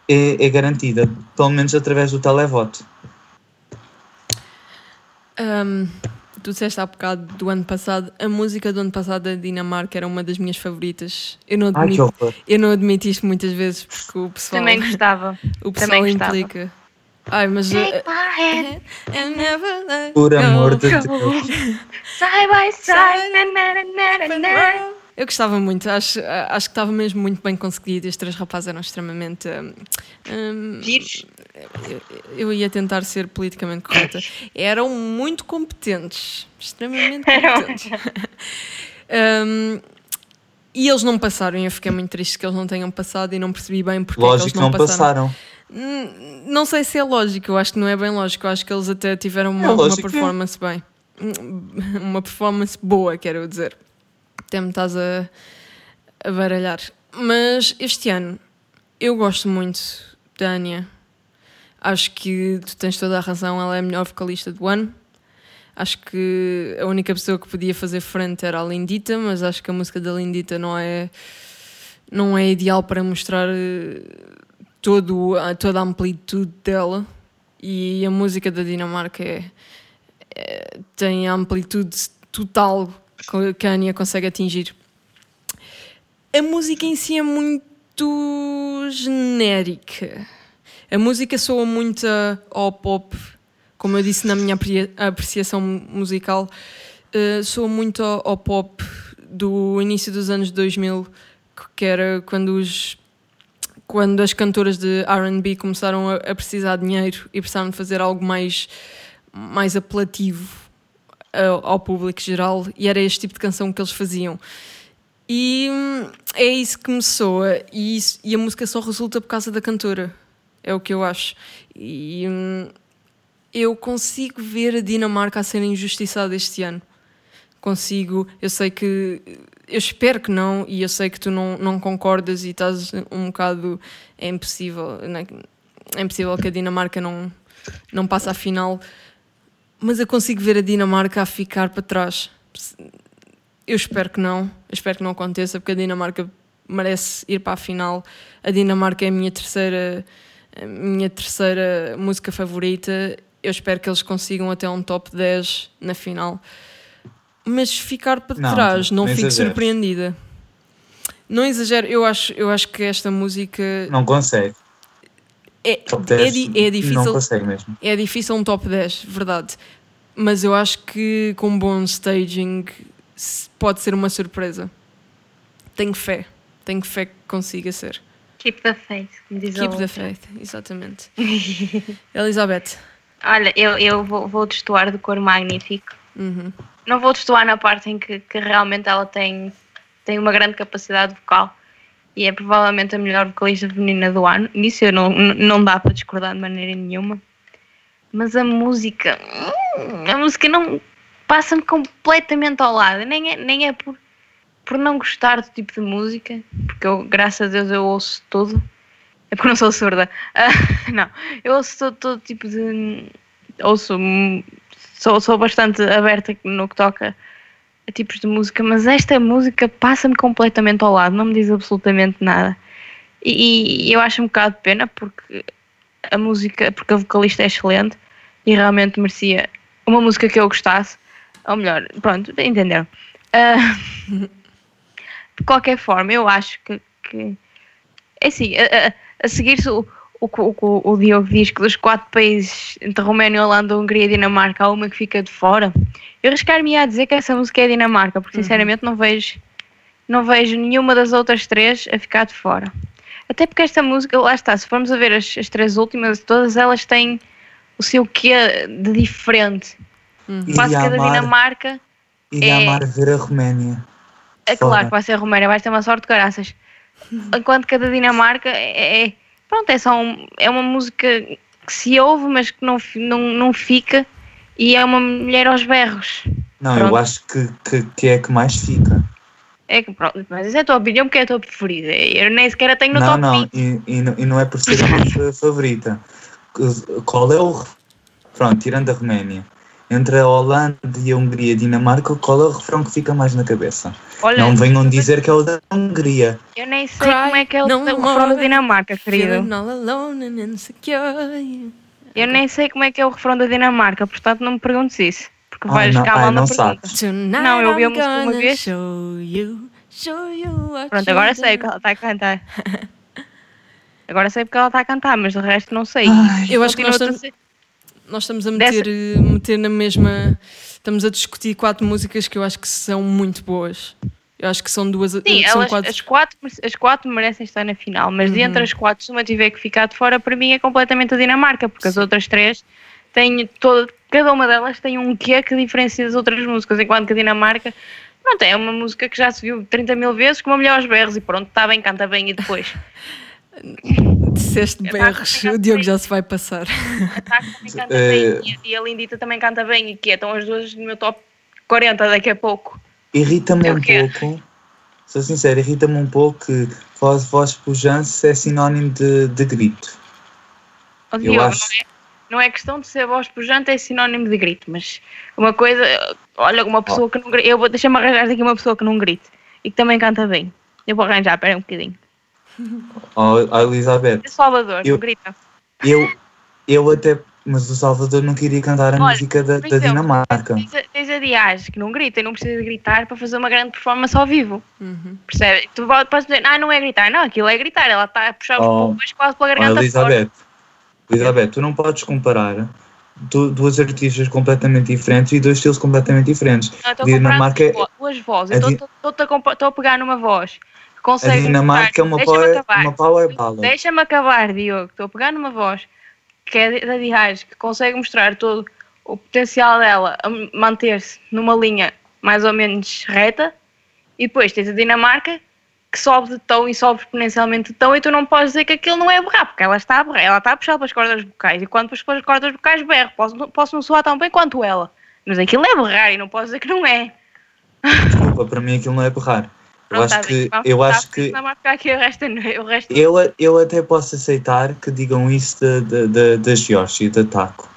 é, é garantida, pelo menos através do televoto. Ahm, tu disseste há bocado do ano passado, a música do ano passado da Dinamarca era uma das minhas favoritas. Eu não Ai, admito, horror. eu não admito isto muitas vezes porque o pessoal, Também gostava. o pessoal também gostava. implica. Ai, mas. Take my hand, I never let Por amor de. Deus. side by side. na, na, na, na, na. Eu gostava muito, acho, acho que estava mesmo muito bem conseguido. Estes três rapazes eram extremamente. hum, Giros. Eu, eu ia tentar ser politicamente correta. Eram muito competentes. Extremamente competentes. Hum, e eles não passaram, e eu fiquei muito triste que eles não tenham passado e não percebi bem porque é que Lógico eles não, não passaram. passaram. Hum, Não sei se é lógico, eu acho que não é bem lógico. Eu acho que eles até tiveram uma, É uma lógico. performance bem. Hum, Uma performance boa, quero dizer. Até me estás a, a baralhar. Mas este ano eu gosto muito da Anya. Acho que tu tens toda a razão, ela é a melhor vocalista do ano. Acho que a única pessoa que podia fazer frente era a Lindita, mas acho que a música da Lindita não é, não é ideal para mostrar eh, todo, toda a amplitude dela. E a música da Dinamarca é, é- tem a amplitude total que- a Anya consegue atingir. A música em si é muito genérica. A música soa muito ao pop, como eu disse na minha apre- apreciação musical, eh, soa muito ao, pop do início dos anos 2000, que era quando os quando as cantoras de R&B começaram a, a precisar de dinheiro e precisaram de fazer algo mais mais apelativo ao, ao público geral e era este tipo de canção que eles faziam. E hum, é isso que me soa e, isso- e a música só resulta por causa da cantora é o que eu acho. E hum, eu consigo ver a Dinamarca a ser injustiçada este ano. Consigo, eu sei que eu espero que não e eu sei que tu não, não concordas e estás um bocado é impossível né? é impossível que a Dinamarca não, não passe à final mas eu consigo ver a Dinamarca a ficar para trás. Eu espero que não eu espero que não aconteça porque a Dinamarca merece ir para a final. A Dinamarca é a minha terceira a minha terceira música favorita eu espero que eles consigam até um top 10 na final mas ficar para Não, trás, não não fico exageres. surpreendida. Não exagero, eu acho, eu acho que esta música Não consegue. é, Top é, 10 di- é Não difícil, consegue mesmo. é difícil um top 10, verdade. Mas eu acho que com um bom staging pode ser uma surpresa. Tenho fé, tenho fé que consiga ser. Keep the faith, como diz Keep the faith, exatamente. Elizabeth. Olha, eu, eu vou, vou destoar do cor magnífico. Uhum. Não vou destoar na parte em que, que realmente ela tem, tem uma grande capacidade vocal e é provavelmente a melhor vocalista feminina do ano. Nisso eu não, não dá para discordar de maneira nenhuma. Mas a música, hum, a música não passa-me completamente ao lado. Nem é, nem é por, por não gostar do tipo de música, porque eu, graças a Deus, eu ouço tudo. É porque não sou surda. Ah, não, eu ouço todo, todo tipo de. Ouço. Sou, sou bastante aberta no que toca a tipos de música, mas esta música passa-me completamente ao lado, não me diz absolutamente nada. E, e eu acho um bocado de pena porque a música, porque a vocalista é excelente e realmente merecia uma música que eu gostasse, ou melhor, pronto, entenderam. Ah, de qualquer forma, eu acho que, que é assim, a, a- a seguir-se o, o, que- o, o Diogo diz que dos quatro países, entre Roménia, Holanda, Hungria e Dinamarca, há uma que fica de fora. Eu arriscar-me a dizer que essa música é Dinamarca, porque sinceramente não vejo, não vejo nenhuma das outras três a ficar de fora. Até porque esta música, lá está, se formos a ver as, as três últimas, todas elas têm o seu quê de diferente. Quase Iria que a da amar, Dinamarca iria é- amar ver a Roménia. É claro que vai ser a Roménia, vai ter uma sorte de caraças. Enquanto que a da Dinamarca é, é- pronto, é só um- é uma música que se ouve, mas que não, não, não fica e é uma mulher aos berros. Não, Pronto. eu acho que, que, que é a que mais fica. É que pronto, mas essa é a tua opinião porque é a tua preferida. Eu nem sequer a tenho no não, top não, 20. e, e, não- e não é por ser a minha fa- favorita. Qual é o. Pronto, tirando a Roménia. Entre a Holanda e a Hungria e a Dinamarca, qual é o refrão que fica mais na cabeça? Olha, Não venham dizer que é o da Hungria. eu nem sei Cry como é que é o, o refrão da Dinamarca, querido. Feeling all alone and insecure. Eu nem sei como é que é o refrão da Dinamarca, portanto não me perguntes isso. Porque Ai, vais não- ficar ai, mal na pergunta. Tonight Não, eu ouvi a música uma vez. Show you, show you Pronto, agora sei o que ela está a cantar. Agora sei porque ela está a cantar, mas de resto não sei. Eu acho que nós estamos- Nós estamos a meter, eh, meter na mesma. Estamos a discutir quatro músicas que eu acho que são muito boas. Eu acho que são duas. Sim, são elas, quatro. as, quatro, as quatro merecem estar na final, mas Uhum. entre as quatro, se uma tiver que ficar de fora, para mim é completamente a Dinamarca, porque as outras três têm toda, cada uma delas tem um quê que diferencia das outras músicas, enquanto que a Dinamarca, pronto, é uma música que já se viu 30 mil vezes, com uma melhor aos berros e pronto, está bem, canta bem e depois. Disseste Eu berros, o Diogo já se vai passar. A também canta Eh, bem e a- Lindita também canta bem, e que é, estão as duas no meu top 40 daqui a pouco. Irrita-me É um pouco, sou sincero, irrita-me um pouco que voz, voz pujante é sinónimo de, de grito. Eu Diogo, acho- não, é, não é questão de ser voz pujante, é sinónimo de grito, mas uma coisa, olha, uma pessoa que não grita, eu vou deixar-me arranjar aqui uma pessoa que não grite e que também canta bem. Eu vou arranjar, espera um bocadinho. Ó, Elizabeth, De Salvador, Eu- não grita. eu, eu até. Mas o Salvador não queria cantar a Olha, música da, da exemplo, Dinamarca. Tens a, tens a Dias, que não grita e não precisa de gritar para fazer uma grande performance ao vivo. Uhum. Percebe? Tu po- podes dizer, ah, não é gritar. Não, aquilo é gritar. Ela está a puxar os Oh. pulmões quase pela garganta fora. Elizabeth, Elizabeth, tu não podes comparar du- duas artistas completamente diferentes e dois estilos completamente diferentes. Não, estou a Dinamarca comparar é- duas vozes. estou- a a pegar numa voz que A consegue. Dinamarca é uma power, uma power ballad. Deixa-me acabar, Diogo. Estou a pegar numa voz que é da Dias, que consegue mostrar todo o potencial dela a manter-se numa linha mais ou menos reta. E depois tens a Dinamarca que sobe de tom e sobe exponencialmente de tom e tu não podes dizer que aquilo não é berrar, porque ela está a berrar, ela está a puxar pelas cordas vocais e quando puxo pelas cordas vocais berro, posso, posso não soar tão bem quanto ela. Mas aquilo é berrar e não posso dizer que não é. Desculpa, para mim aquilo não é berrar. Eu Pronto, acho tá bem. que, Vamos eu acho que eu, eu até posso aceitar que digam isso da da Geórgia, da Taco.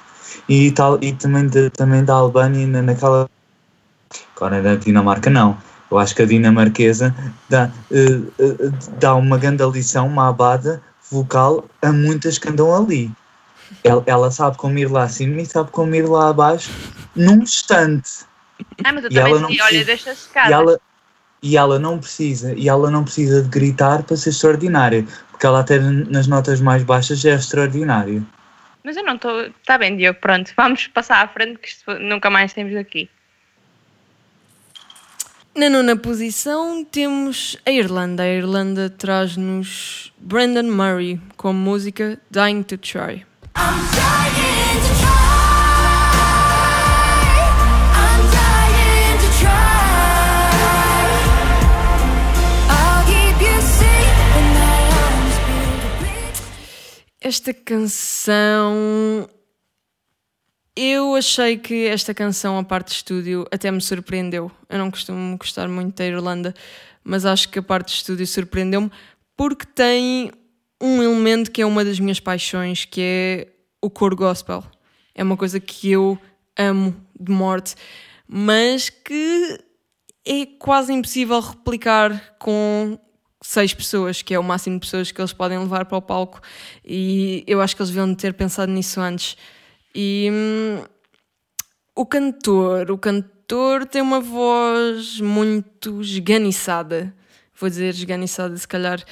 E, tal, e também, de, também da Albânia na- naquela. Agora da Dinamarca não. Eu acho que a dinamarquesa dá, eh, eh, dá uma grande lição, uma abada vocal a muitas que andam ali. Ela, ela sabe como ir lá acima e sabe como ir lá abaixo num instante. Ah, mas eu E também ela não dizia, olha, deixa secada. E ela não precisa, e ela não precisa de gritar para ser extraordinária, porque ela até nas notas mais baixas é extraordinária. Mas eu não estou. Está bem, Diogo, pronto. Vamos passar à frente, que isto nunca mais temos aqui. Na nona posição temos a Irlanda. A Irlanda traz-nos Brandon Murray com a música Dying to Try. I'm dying to try. Esta canção. Eu achei que esta canção, a parte de estúdio, até me surpreendeu. Eu não costumo gostar muito da Irlanda, mas acho que a parte de estúdio surpreendeu-me porque tem um elemento que é uma das minhas paixões, que é o coro gospel. É uma coisa que eu amo de morte, mas que é quase impossível replicar com seis pessoas, que é o máximo de pessoas que eles podem levar para o palco. E eu acho que eles deviam ter pensado nisso antes. E hum, o cantor, o cantor tem uma voz muito esganiçada. Vou dizer esganiçada, se calhar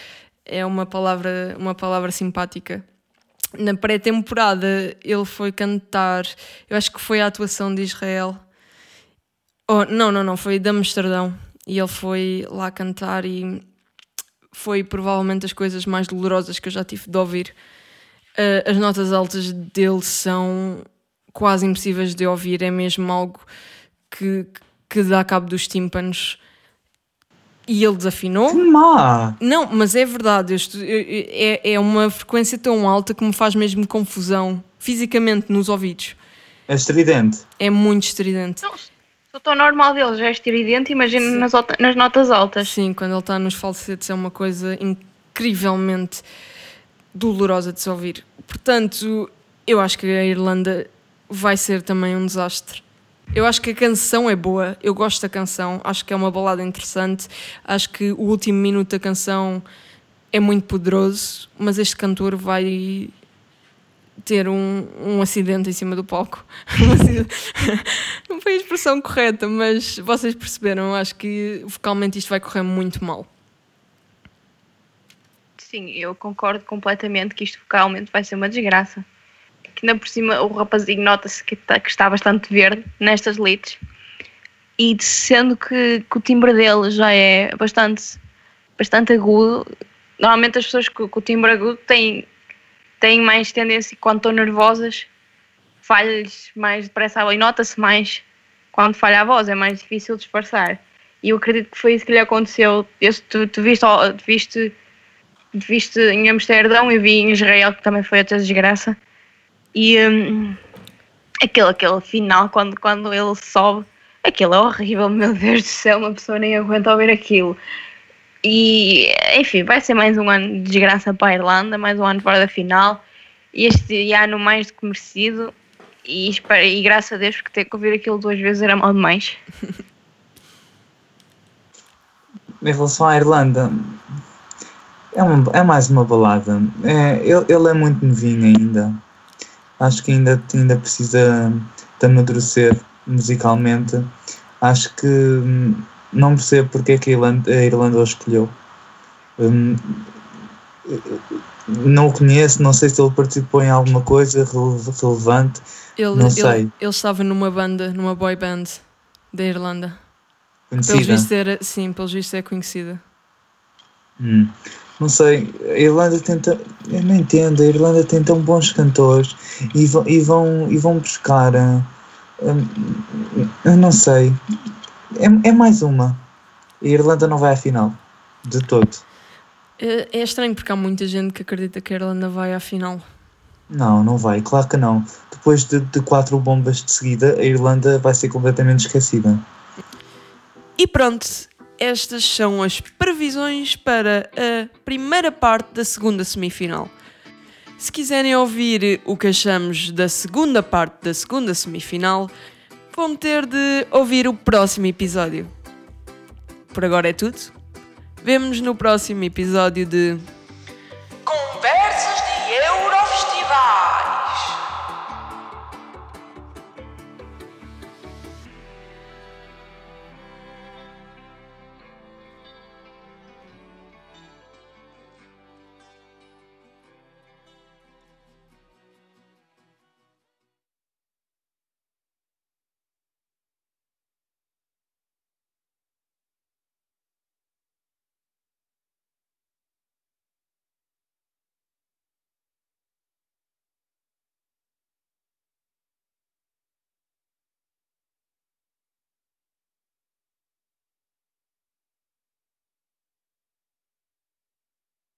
é uma palavra, uma palavra simpática. Na pré-temporada ele foi cantar, eu acho que foi a atuação de Israel. Oh, não, não, não, foi de Amsterdão. E ele foi lá cantar e foi provavelmente das coisas mais dolorosas que eu já tive de ouvir. Uh, as notas altas dele são quase impossíveis de ouvir, é mesmo algo que, que dá cabo dos tímpanos. E ele desafinou. Que má! Não, mas é verdade, eu estu- é, é uma frequência tão alta que me faz mesmo confusão fisicamente nos ouvidos. É estridente. É muito estridente. Não, o tom normal deles já é estridente, imagina nas, nas notas altas. Sim, quando ele está nos falsetes é uma coisa incrivelmente dolorosa de se ouvir. Portanto, eu acho que a Irlanda vai ser também um desastre. Eu acho que a canção é boa, eu gosto da canção, acho que é uma balada interessante, acho que o último minuto da canção é muito poderoso, mas este cantor vai ter um, um acidente em cima do palco. Não foi a expressão correta, mas vocês perceberam, acho que vocalmente isto vai correr muito mal. Sim, eu concordo completamente que isto vocalmente vai ser uma desgraça. Que ainda por cima o rapazinho nota-se que, tá- que está bastante verde nestas leads. E sendo que, que o timbre dele já é bastante, bastante agudo, normalmente as pessoas com, com o timbre agudo têm, têm mais tendência, quando estão nervosas, falha-lhes mais depressa. E nota-se mais quando falha a voz, é mais difícil disfarçar. E eu acredito que foi isso que lhe aconteceu. Eu, tu, tu viste, tu viste viste em Amsterdão e vi em Israel que também foi outra desgraça e hum, aquele, aquele final quando, quando ele sobe aquilo é horrível, meu Deus do céu uma pessoa nem aguenta ouvir aquilo e enfim, vai ser mais um ano de desgraça para a Irlanda, mais um ano fora da final este ano mais do que merecido e, espero, e graças a Deus porque ter que ouvir aquilo duas vezes era mal demais Em relação à Irlanda, é, uma- é mais uma balada. É, ele, ele é muito novinho ainda. Acho que ainda, ainda precisa de amadurecer musicalmente. Acho que hum, não percebo porque é que a Irlanda, a Irlanda o escolheu. Hum, não o conheço, não sei se ele participou em alguma coisa rele- relevante. Ele, Não ele, sei. ele estava numa banda, numa boy band da Irlanda. Pelos Conhecida. vistos era, sim, pelos vistos é conhecida. Hum, Não sei, a Irlanda tenta. Eu não entendo, a Irlanda tem tão bons cantores e vão, e vão, e vão buscar. hum, eu não sei. É, é mais uma. A Irlanda não vai à final. De todo. É, é estranho porque há muita gente que acredita que a Irlanda vai à final. Não, não vai, claro que não. Depois de, de quatro bombas de seguida, a Irlanda vai ser completamente esquecida. E pronto, estas são as previsões para a primeira parte da segunda semifinal. Se quiserem ouvir o que achamos da segunda parte da segunda semifinal, vão ter de ouvir o próximo episódio. Por agora é tudo. Vemo-nos no próximo episódio de. Conversas de Eu